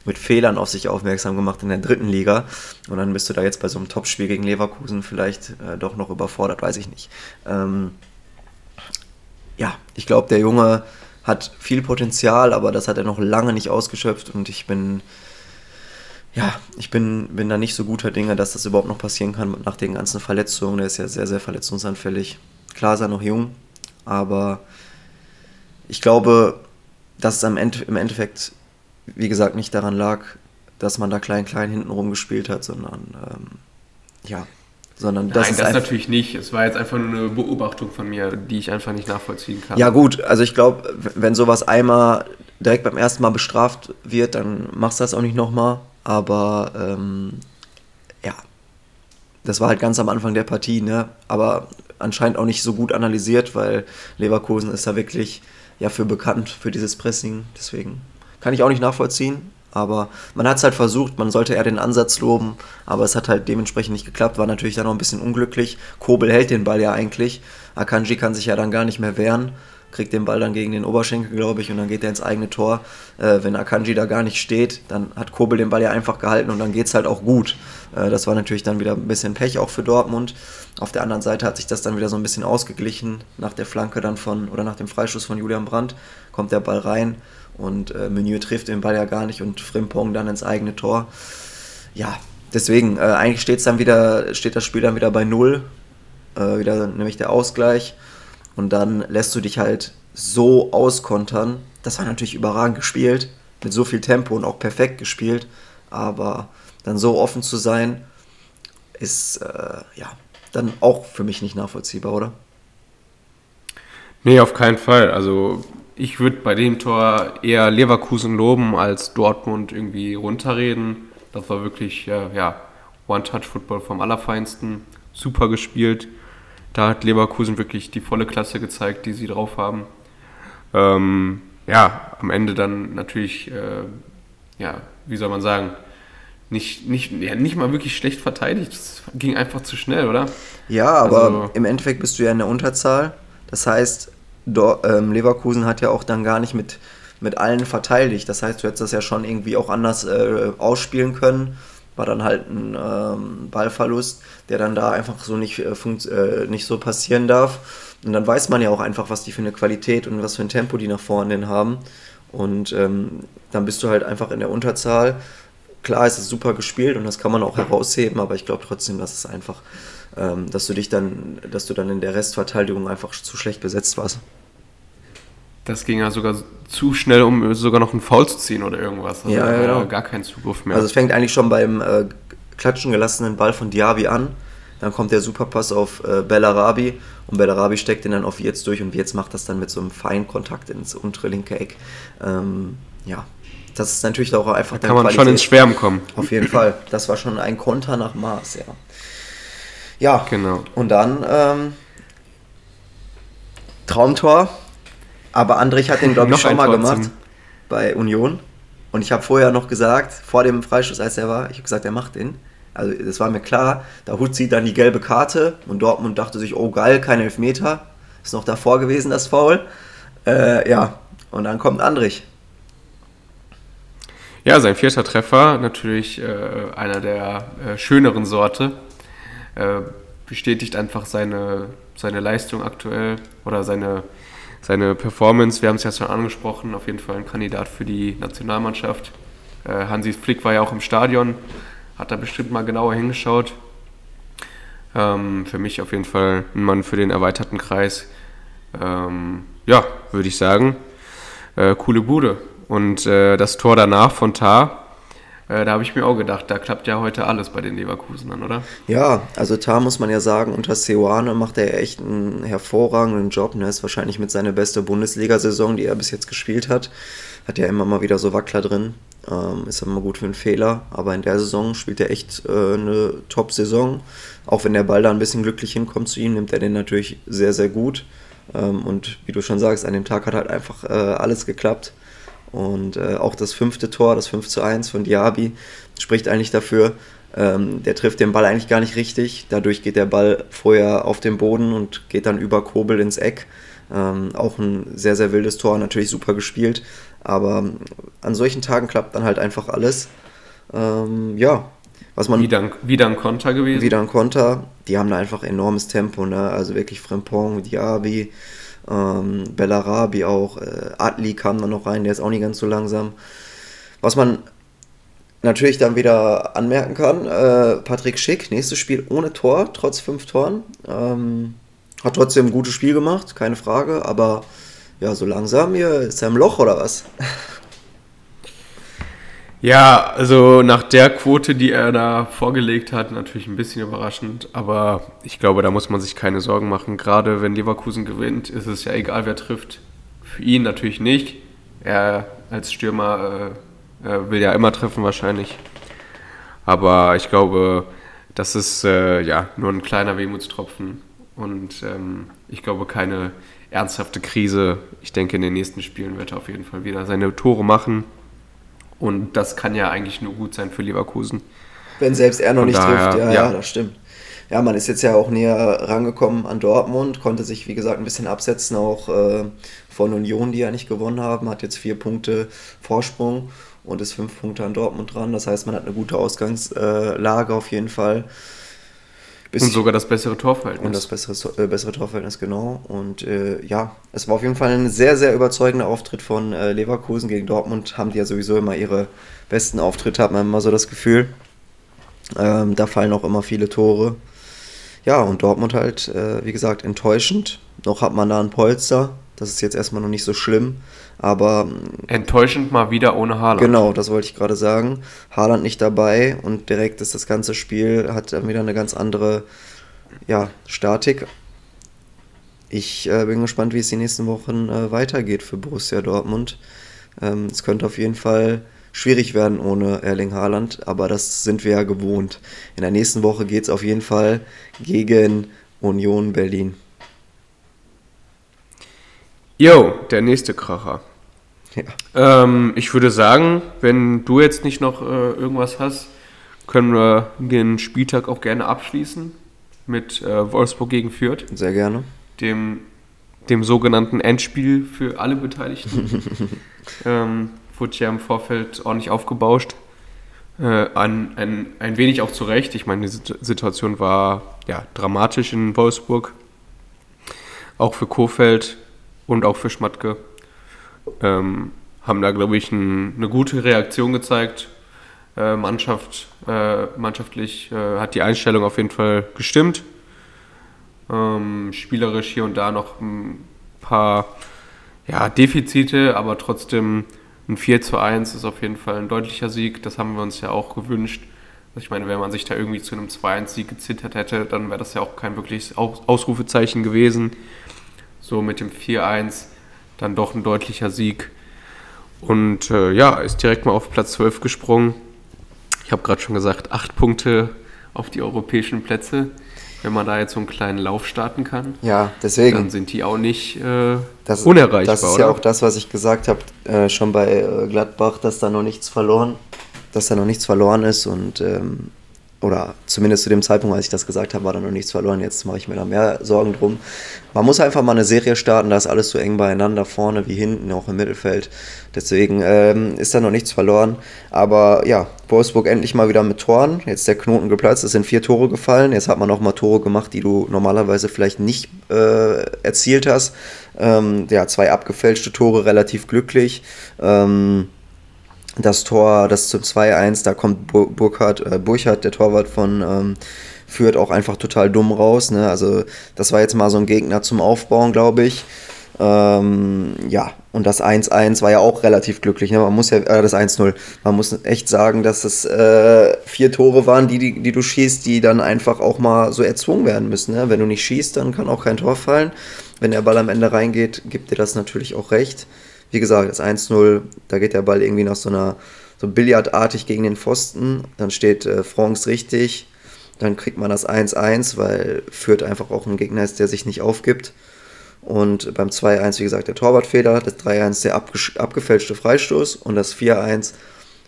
mit Fehlern auf sich aufmerksam gemacht in der dritten Liga. Und dann bist du da jetzt bei so einem Topspiel gegen Leverkusen vielleicht äh, doch noch überfordert, weiß ich nicht. Ähm, ja, ich glaube, der Junge hat viel Potenzial, aber das hat er noch lange nicht ausgeschöpft und ich bin, ja, ich bin, bin da nicht so guter Dinge, dass das überhaupt noch passieren kann nach den ganzen Verletzungen. Der ist ja sehr, sehr verletzungsanfällig. Klar ist er noch jung, aber ich glaube, dass es im Endeffekt, wie gesagt, nicht daran lag, dass man da klein, klein hinten rumgespielt hat, sondern ähm, ja, sondern das Nein, das natürlich nicht. Es war jetzt einfach nur eine Beobachtung von mir, die ich einfach nicht nachvollziehen kann. Ja gut, also ich glaube, wenn sowas einmal direkt beim ersten Mal bestraft wird, dann machst du das auch nicht nochmal. Aber ähm, ja, das war halt ganz am Anfang der Partie, ne? Aber anscheinend auch nicht so gut analysiert, weil Leverkusen ist da wirklich ja für bekannt für dieses Pressing. Deswegen kann ich auch nicht nachvollziehen. Aber man hat es halt versucht, man sollte eher den Ansatz loben, aber es hat halt dementsprechend nicht geklappt, war natürlich dann auch ein bisschen unglücklich. Kobel hält den Ball ja eigentlich, Akanji kann sich ja dann gar nicht mehr wehren, kriegt den Ball dann gegen den Oberschenkel, glaube ich, und dann geht er ins eigene Tor. Äh, wenn Akanji da gar nicht steht, dann hat Kobel den Ball ja einfach gehalten und dann geht es halt auch gut. Äh, das war natürlich dann wieder ein bisschen Pech auch für Dortmund. Auf der anderen Seite hat sich das dann wieder so ein bisschen ausgeglichen. Nach der Flanke dann von, oder nach dem Freischuss von Julian Brandt kommt der Ball rein und äh, Meunier trifft den Ball ja gar nicht und Frimpong dann ins eigene Tor. Ja, deswegen, äh, eigentlich steht's dann wieder, steht das Spiel dann wieder bei Null. Äh, wieder nämlich der Ausgleich. Und dann lässt du dich halt so auskontern. Das war natürlich überragend gespielt, mit so viel Tempo und auch perfekt gespielt. Aber dann so offen zu sein ist äh, ja dann auch für mich nicht nachvollziehbar, oder? Nee, auf keinen Fall. Also ich würde bei dem Tor eher Leverkusen loben als Dortmund irgendwie runterreden. Das war wirklich äh, ja, One-Touch-Football vom Allerfeinsten. Super gespielt. Da hat Leverkusen wirklich die volle Klasse gezeigt, die sie drauf haben. Ähm, ja, am Ende dann natürlich, äh, ja, wie soll man sagen, nicht, nicht, ja, nicht mal wirklich schlecht verteidigt. Es ging einfach zu schnell, oder? Ja, aber also, im Endeffekt bist du ja in der Unterzahl. Das heißt, do, ähm, Leverkusen hat ja auch dann gar nicht mit, mit allen verteidigt. Das heißt, du hättest das ja schon irgendwie auch anders äh, ausspielen können. War dann halt ein ähm, Ballverlust, der dann da einfach so nicht, äh, äh, nicht so passieren darf. Und dann weiß man ja auch einfach, was die für eine Qualität und was für ein Tempo die nach vorne haben. Und ähm, dann bist du halt einfach in der Unterzahl. Klar, es ist super gespielt und das kann man auch herausheben, aber ich glaube trotzdem, dass es einfach, ähm, dass du dich dann, dass du dann in der Restverteidigung einfach zu schlecht besetzt warst. Das ging ja sogar zu schnell, um sogar noch einen Foul zu ziehen oder irgendwas. Also ja, ja, genau. gar keinen Zugriff mehr. Also es fängt eigentlich schon beim äh, klatschen gelassenen Ball von Diaby an. Dann kommt der Superpass auf äh, Bellarabi und Bellarabi steckt den dann auf Wirtz durch und Wirtz macht das dann mit so einem Feinkontakt ins untere linke Eck. Ähm, ja, das ist natürlich auch einfach. Da kann man Qualität. schon ins Schwärmen kommen. Auf jeden *clears throat* Fall. Das war schon ein Konter nach Maß, ja. Ja, genau. Und dann ähm, Traumtor. Aber Andrich hat den, glaube ich, schon mal gemacht bei Union. Und ich habe vorher noch gesagt, vor dem Freischuss, als er war, ich habe gesagt, er macht den. Also das war mir klar. Da holt sie dann die gelbe Karte und Dortmund dachte sich, oh geil, kein Elfmeter. Ist noch davor gewesen, das Foul. Äh, ja, und dann kommt Andrich. Ja, sein vierter Treffer, natürlich äh, einer der äh, schöneren Sorte. Äh, bestätigt einfach seine, seine Leistung aktuell oder seine, seine Performance. Wir haben es ja schon angesprochen, auf jeden Fall ein Kandidat für die Nationalmannschaft. Äh, Hansi Flick war ja auch im Stadion, hat da bestimmt mal genauer hingeschaut. Ähm, für mich auf jeden Fall ein Mann für den erweiterten Kreis. Ähm, ja, würde ich sagen. Äh, coole Bude. Und äh, das Tor danach von Tar, äh, da habe ich mir auch gedacht, da klappt ja heute alles bei den Leverkusenern, oder? Ja, also Tar muss man ja sagen, unter Seoane macht er echt einen hervorragenden Job. Ne? Ist wahrscheinlich mit seiner beste Bundesliga-Saison, die er bis jetzt gespielt hat. Hat ja immer mal wieder so Wackler drin. Ähm, ist immer gut für einen Fehler. Aber in der Saison spielt er echt äh, eine Top-Saison. Auch wenn der Ball da ein bisschen glücklich hinkommt zu ihm, nimmt er den natürlich sehr, sehr gut. Ähm, und wie du schon sagst, an dem Tag hat halt einfach äh, alles geklappt. Und äh, auch das fünfte Tor, das 5 zu 1 von Diaby, spricht eigentlich dafür, ähm, der trifft den Ball eigentlich gar nicht richtig. Dadurch geht der Ball vorher auf den Boden und geht dann über Kobel ins Eck. Ähm, auch ein sehr, sehr wildes Tor, natürlich super gespielt. Aber an solchen Tagen klappt dann halt einfach alles. Ähm, ja, was man. Wieder ein, wieder ein Konter gewesen. Wieder ein Konter. Die haben da einfach enormes Tempo, ne? Also wirklich Frimpong, Diaby, ähm, Bellarabi auch, äh, Adli kam dann noch rein, der ist auch nicht ganz so langsam. Was man natürlich dann wieder anmerken kann, äh, Patrick Schick, nächstes Spiel ohne Tor, trotz fünf Toren. Ähm, hat trotzdem ein gutes Spiel gemacht, keine Frage, aber ja, so langsam hier ist er im Loch oder was? *laughs* Ja, also nach der Quote, die er da vorgelegt hat, natürlich ein bisschen überraschend, aber ich glaube, da muss man sich keine Sorgen machen. Gerade wenn Leverkusen gewinnt, ist es ja egal, wer trifft. Für ihn natürlich nicht. Er als Stürmer äh, will ja immer treffen wahrscheinlich. Aber ich glaube, das ist äh, ja nur ein kleiner Wehmutstropfen und ähm, ich glaube keine ernsthafte Krise. Ich denke, in den nächsten Spielen wird er auf jeden Fall wieder seine Tore machen und das kann ja eigentlich nur gut sein für Leverkusen. Wenn selbst er noch Von nicht daher, trifft, ja, ja, ja, das stimmt. Ja, man ist jetzt ja auch näher rangekommen an Dortmund, konnte sich, wie gesagt, ein bisschen absetzen, auch äh, von Union, die ja nicht gewonnen haben, hat jetzt vier Punkte Vorsprung und ist fünf Punkte an Dortmund dran. Das heißt, man hat eine gute Ausgangslage auf jeden Fall. Bis und sogar das bessere Torverhältnis. Und das bessere, äh, bessere Torverhältnis, genau. Und äh, ja, es war auf jeden Fall ein sehr, sehr überzeugender Auftritt von äh, Leverkusen gegen Dortmund. Haben die ja sowieso immer ihre besten Auftritte, hat man immer so das Gefühl. Ähm, da fallen auch immer viele Tore. Ja, und Dortmund halt, äh, wie gesagt, enttäuschend. Noch hat man da einen Polster, Das ist jetzt erstmal noch nicht so schlimm, aber. Enttäuschend mal wieder ohne Haaland. Genau, das wollte ich gerade sagen. Haaland nicht dabei und direkt ist das ganze Spiel, hat dann wieder eine ganz andere ja, Statik. Ich äh, bin gespannt, wie es die nächsten Wochen äh, weitergeht für Borussia Dortmund. Ähm, es könnte auf jeden Fall schwierig werden ohne Erling Haaland, aber das sind wir ja gewohnt. In der nächsten Woche geht es auf jeden Fall gegen Union Berlin. Jo, der nächste Kracher. Ja. Ähm, ich würde sagen, wenn du jetzt nicht noch äh, irgendwas hast, können wir den Spieltag auch gerne abschließen mit äh, Wolfsburg gegen Fürth. Sehr gerne. Dem, dem sogenannten Endspiel für alle Beteiligten. *laughs* ähm, wurde ja im Vorfeld ordentlich aufgebauscht. Äh, ein, ein, ein wenig auch zurecht. Ich meine, die Situation war ja, dramatisch in Wolfsburg. Auch für Kofeld und auch für Schmatke. Ähm, haben da, glaube ich, ein, eine gute Reaktion gezeigt. Äh, Mannschaft, äh, mannschaftlich äh, hat die Einstellung auf jeden Fall gestimmt. Ähm, spielerisch hier und da noch ein paar ja, Defizite, aber trotzdem ein 4 zu 1 ist auf jeden Fall ein deutlicher Sieg. Das haben wir uns ja auch gewünscht. Also ich meine, wenn man sich da irgendwie zu einem 2-1-Sieg gezittert hätte, dann wäre das ja auch kein wirkliches Ausrufezeichen gewesen. So mit dem 4-1 dann doch ein deutlicher Sieg. Und äh, ja, ist direkt mal auf Platz 12 gesprungen. Ich habe gerade schon gesagt, acht Punkte auf die europäischen Plätze wenn man da jetzt so einen kleinen Lauf starten kann. Ja, deswegen. Dann sind die auch nicht äh, das, unerreichbar. Das ist oder? ja auch das, was ich gesagt habe, äh, schon bei äh, Gladbach, dass da noch nichts verloren, dass da noch nichts verloren ist und ähm, oder zumindest zu dem Zeitpunkt, als ich das gesagt habe, war da noch nichts verloren. Jetzt mache ich mir da mehr Sorgen drum. Man muss einfach mal eine Serie starten, da ist alles so eng beieinander, vorne wie hinten, auch im Mittelfeld. Deswegen ähm, ist da noch nichts verloren. Aber ja, Wolfsburg endlich mal wieder mit Toren. Jetzt der Knoten geplatzt, es sind vier Tore gefallen. Jetzt hat man auch mal Tore gemacht, die du normalerweise vielleicht nicht äh, erzielt hast. Ähm, ja, zwei abgefälschte Tore, relativ glücklich. Ähm, das Tor, das zum 2-1, da kommt Burkhardt, äh, Burkhardt, der Torwart von ähm, führt auch einfach total dumm raus. Ne? Also das war jetzt mal so ein Gegner zum Aufbauen, glaube ich. Ähm, ja, und das 1-1 war ja auch relativ glücklich. Ne? Man muss ja, äh, das 1-0, man muss echt sagen, dass es äh, vier Tore waren, die, die, die, du schießt, die dann einfach auch mal so erzwungen werden müssen. Ne? Wenn du nicht schießt, dann kann auch kein Tor fallen. Wenn der Ball am Ende reingeht, gibt dir das natürlich auch recht. Wie gesagt, das 1-0, da geht der Ball irgendwie nach so einer, so billardartig gegen den Pfosten. Dann steht äh, Franks richtig. Dann kriegt man das 1-1, weil Fürth einfach auch ein Gegner ist, der sich nicht aufgibt. Und beim 2-1, wie gesagt, der Torwartfehler, das 3-1 der abgefälschte Freistoß und das 4-1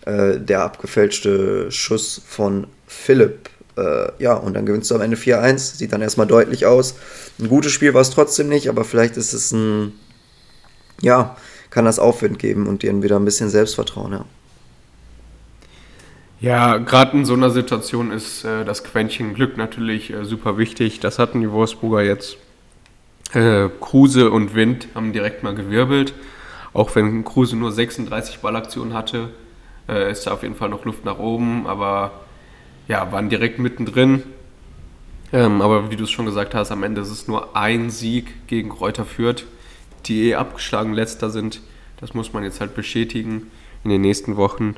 äh, der abgefälschte Schuss von Philipp. Äh, ja, und dann gewinnst du am Ende 4-1. Sieht dann erstmal deutlich aus. Ein gutes Spiel war es trotzdem nicht, aber vielleicht ist es ein, ja, kann das Aufwind geben und dir wieder ein bisschen Selbstvertrauen, ja. Ja, gerade in so einer Situation ist äh, das Quäntchen Glück natürlich äh, super wichtig. Das hatten die Wolfsburger jetzt. Äh, Kruse und Wind haben direkt mal gewirbelt. Auch wenn Kruse nur 36 Ballaktionen hatte, äh, ist da auf jeden Fall noch Luft nach oben. Aber ja, waren direkt mittendrin. Ähm, aber wie du es schon gesagt hast, am Ende ist es nur ein Sieg gegen Kräuter Fürth die eh abgeschlagen letzter sind. Das muss man jetzt halt bestätigen in den nächsten Wochen.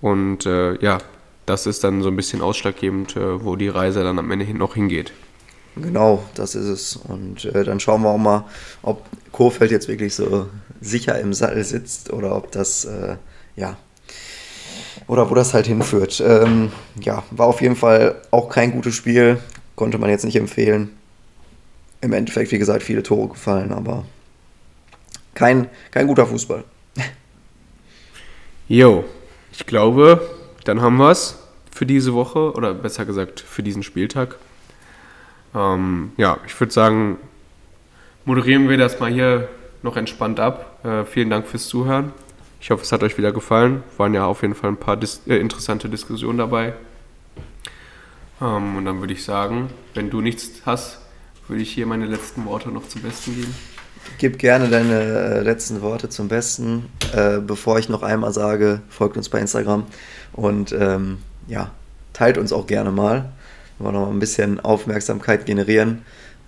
Und äh, ja, das ist dann so ein bisschen ausschlaggebend, äh, wo die Reise dann am Ende hin noch hingeht. Genau, das ist es. Und äh, dann schauen wir auch mal, ob Kurfeld jetzt wirklich so sicher im Sattel sitzt oder ob das, äh, ja, oder wo das halt hinführt. Ähm, ja, war auf jeden Fall auch kein gutes Spiel, konnte man jetzt nicht empfehlen. Im Endeffekt, wie gesagt, viele Tore gefallen, aber kein, kein guter Fußball. Jo, ich glaube, dann haben wir es für diese Woche oder besser gesagt für diesen Spieltag. Ähm, ja, ich würde sagen, moderieren wir das mal hier noch entspannt ab. Äh, vielen Dank fürs Zuhören. Ich hoffe, es hat euch wieder gefallen. Waren ja auf jeden Fall ein paar dis äh, interessante Diskussionen dabei. Ähm, und dann würde ich sagen, wenn du nichts hast, würde ich hier meine letzten Worte noch zum Besten geben. Gib gerne deine äh, letzten Worte zum Besten, äh, bevor ich noch einmal sage, folgt uns bei Instagram und ähm, ja, teilt uns auch gerne mal. Wir wollen noch mal ein bisschen Aufmerksamkeit generieren.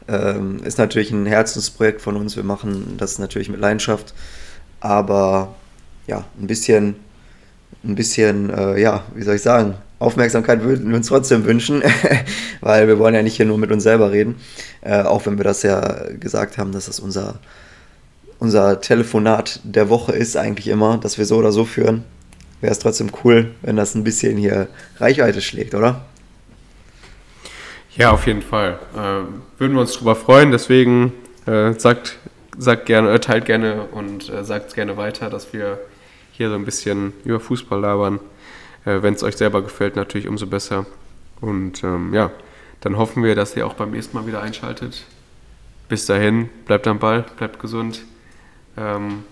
Ähm, ist natürlich ein Herzensprojekt von uns. Wir machen das natürlich mit Leidenschaft. Aber ja, ein bisschen, ein bisschen, äh, ja, wie soll ich sagen, Aufmerksamkeit würden wir uns trotzdem wünschen, *laughs* weil wir wollen ja nicht hier nur mit uns selber reden. Äh, auch wenn wir das ja gesagt haben, dass das unser, unser Telefonat der Woche ist, eigentlich immer, dass wir so oder so führen. Wäre es trotzdem cool, wenn das ein bisschen hier Reichweite schlägt, oder? Ja, auf jeden Fall. Ähm, würden wir uns drüber freuen. Deswegen äh, sagt, sagt gerne, äh, teilt gerne und äh, sagt gerne weiter, dass wir hier so ein bisschen über Fußball labern. Äh, Wenn es euch selber gefällt, natürlich umso besser. Und ähm, ja, dann hoffen wir, dass ihr auch beim nächsten Mal wieder einschaltet. Bis dahin, bleibt am Ball, bleibt gesund. Ähm,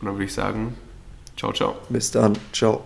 und dann würde ich sagen, ciao, ciao. Bis dann, ciao.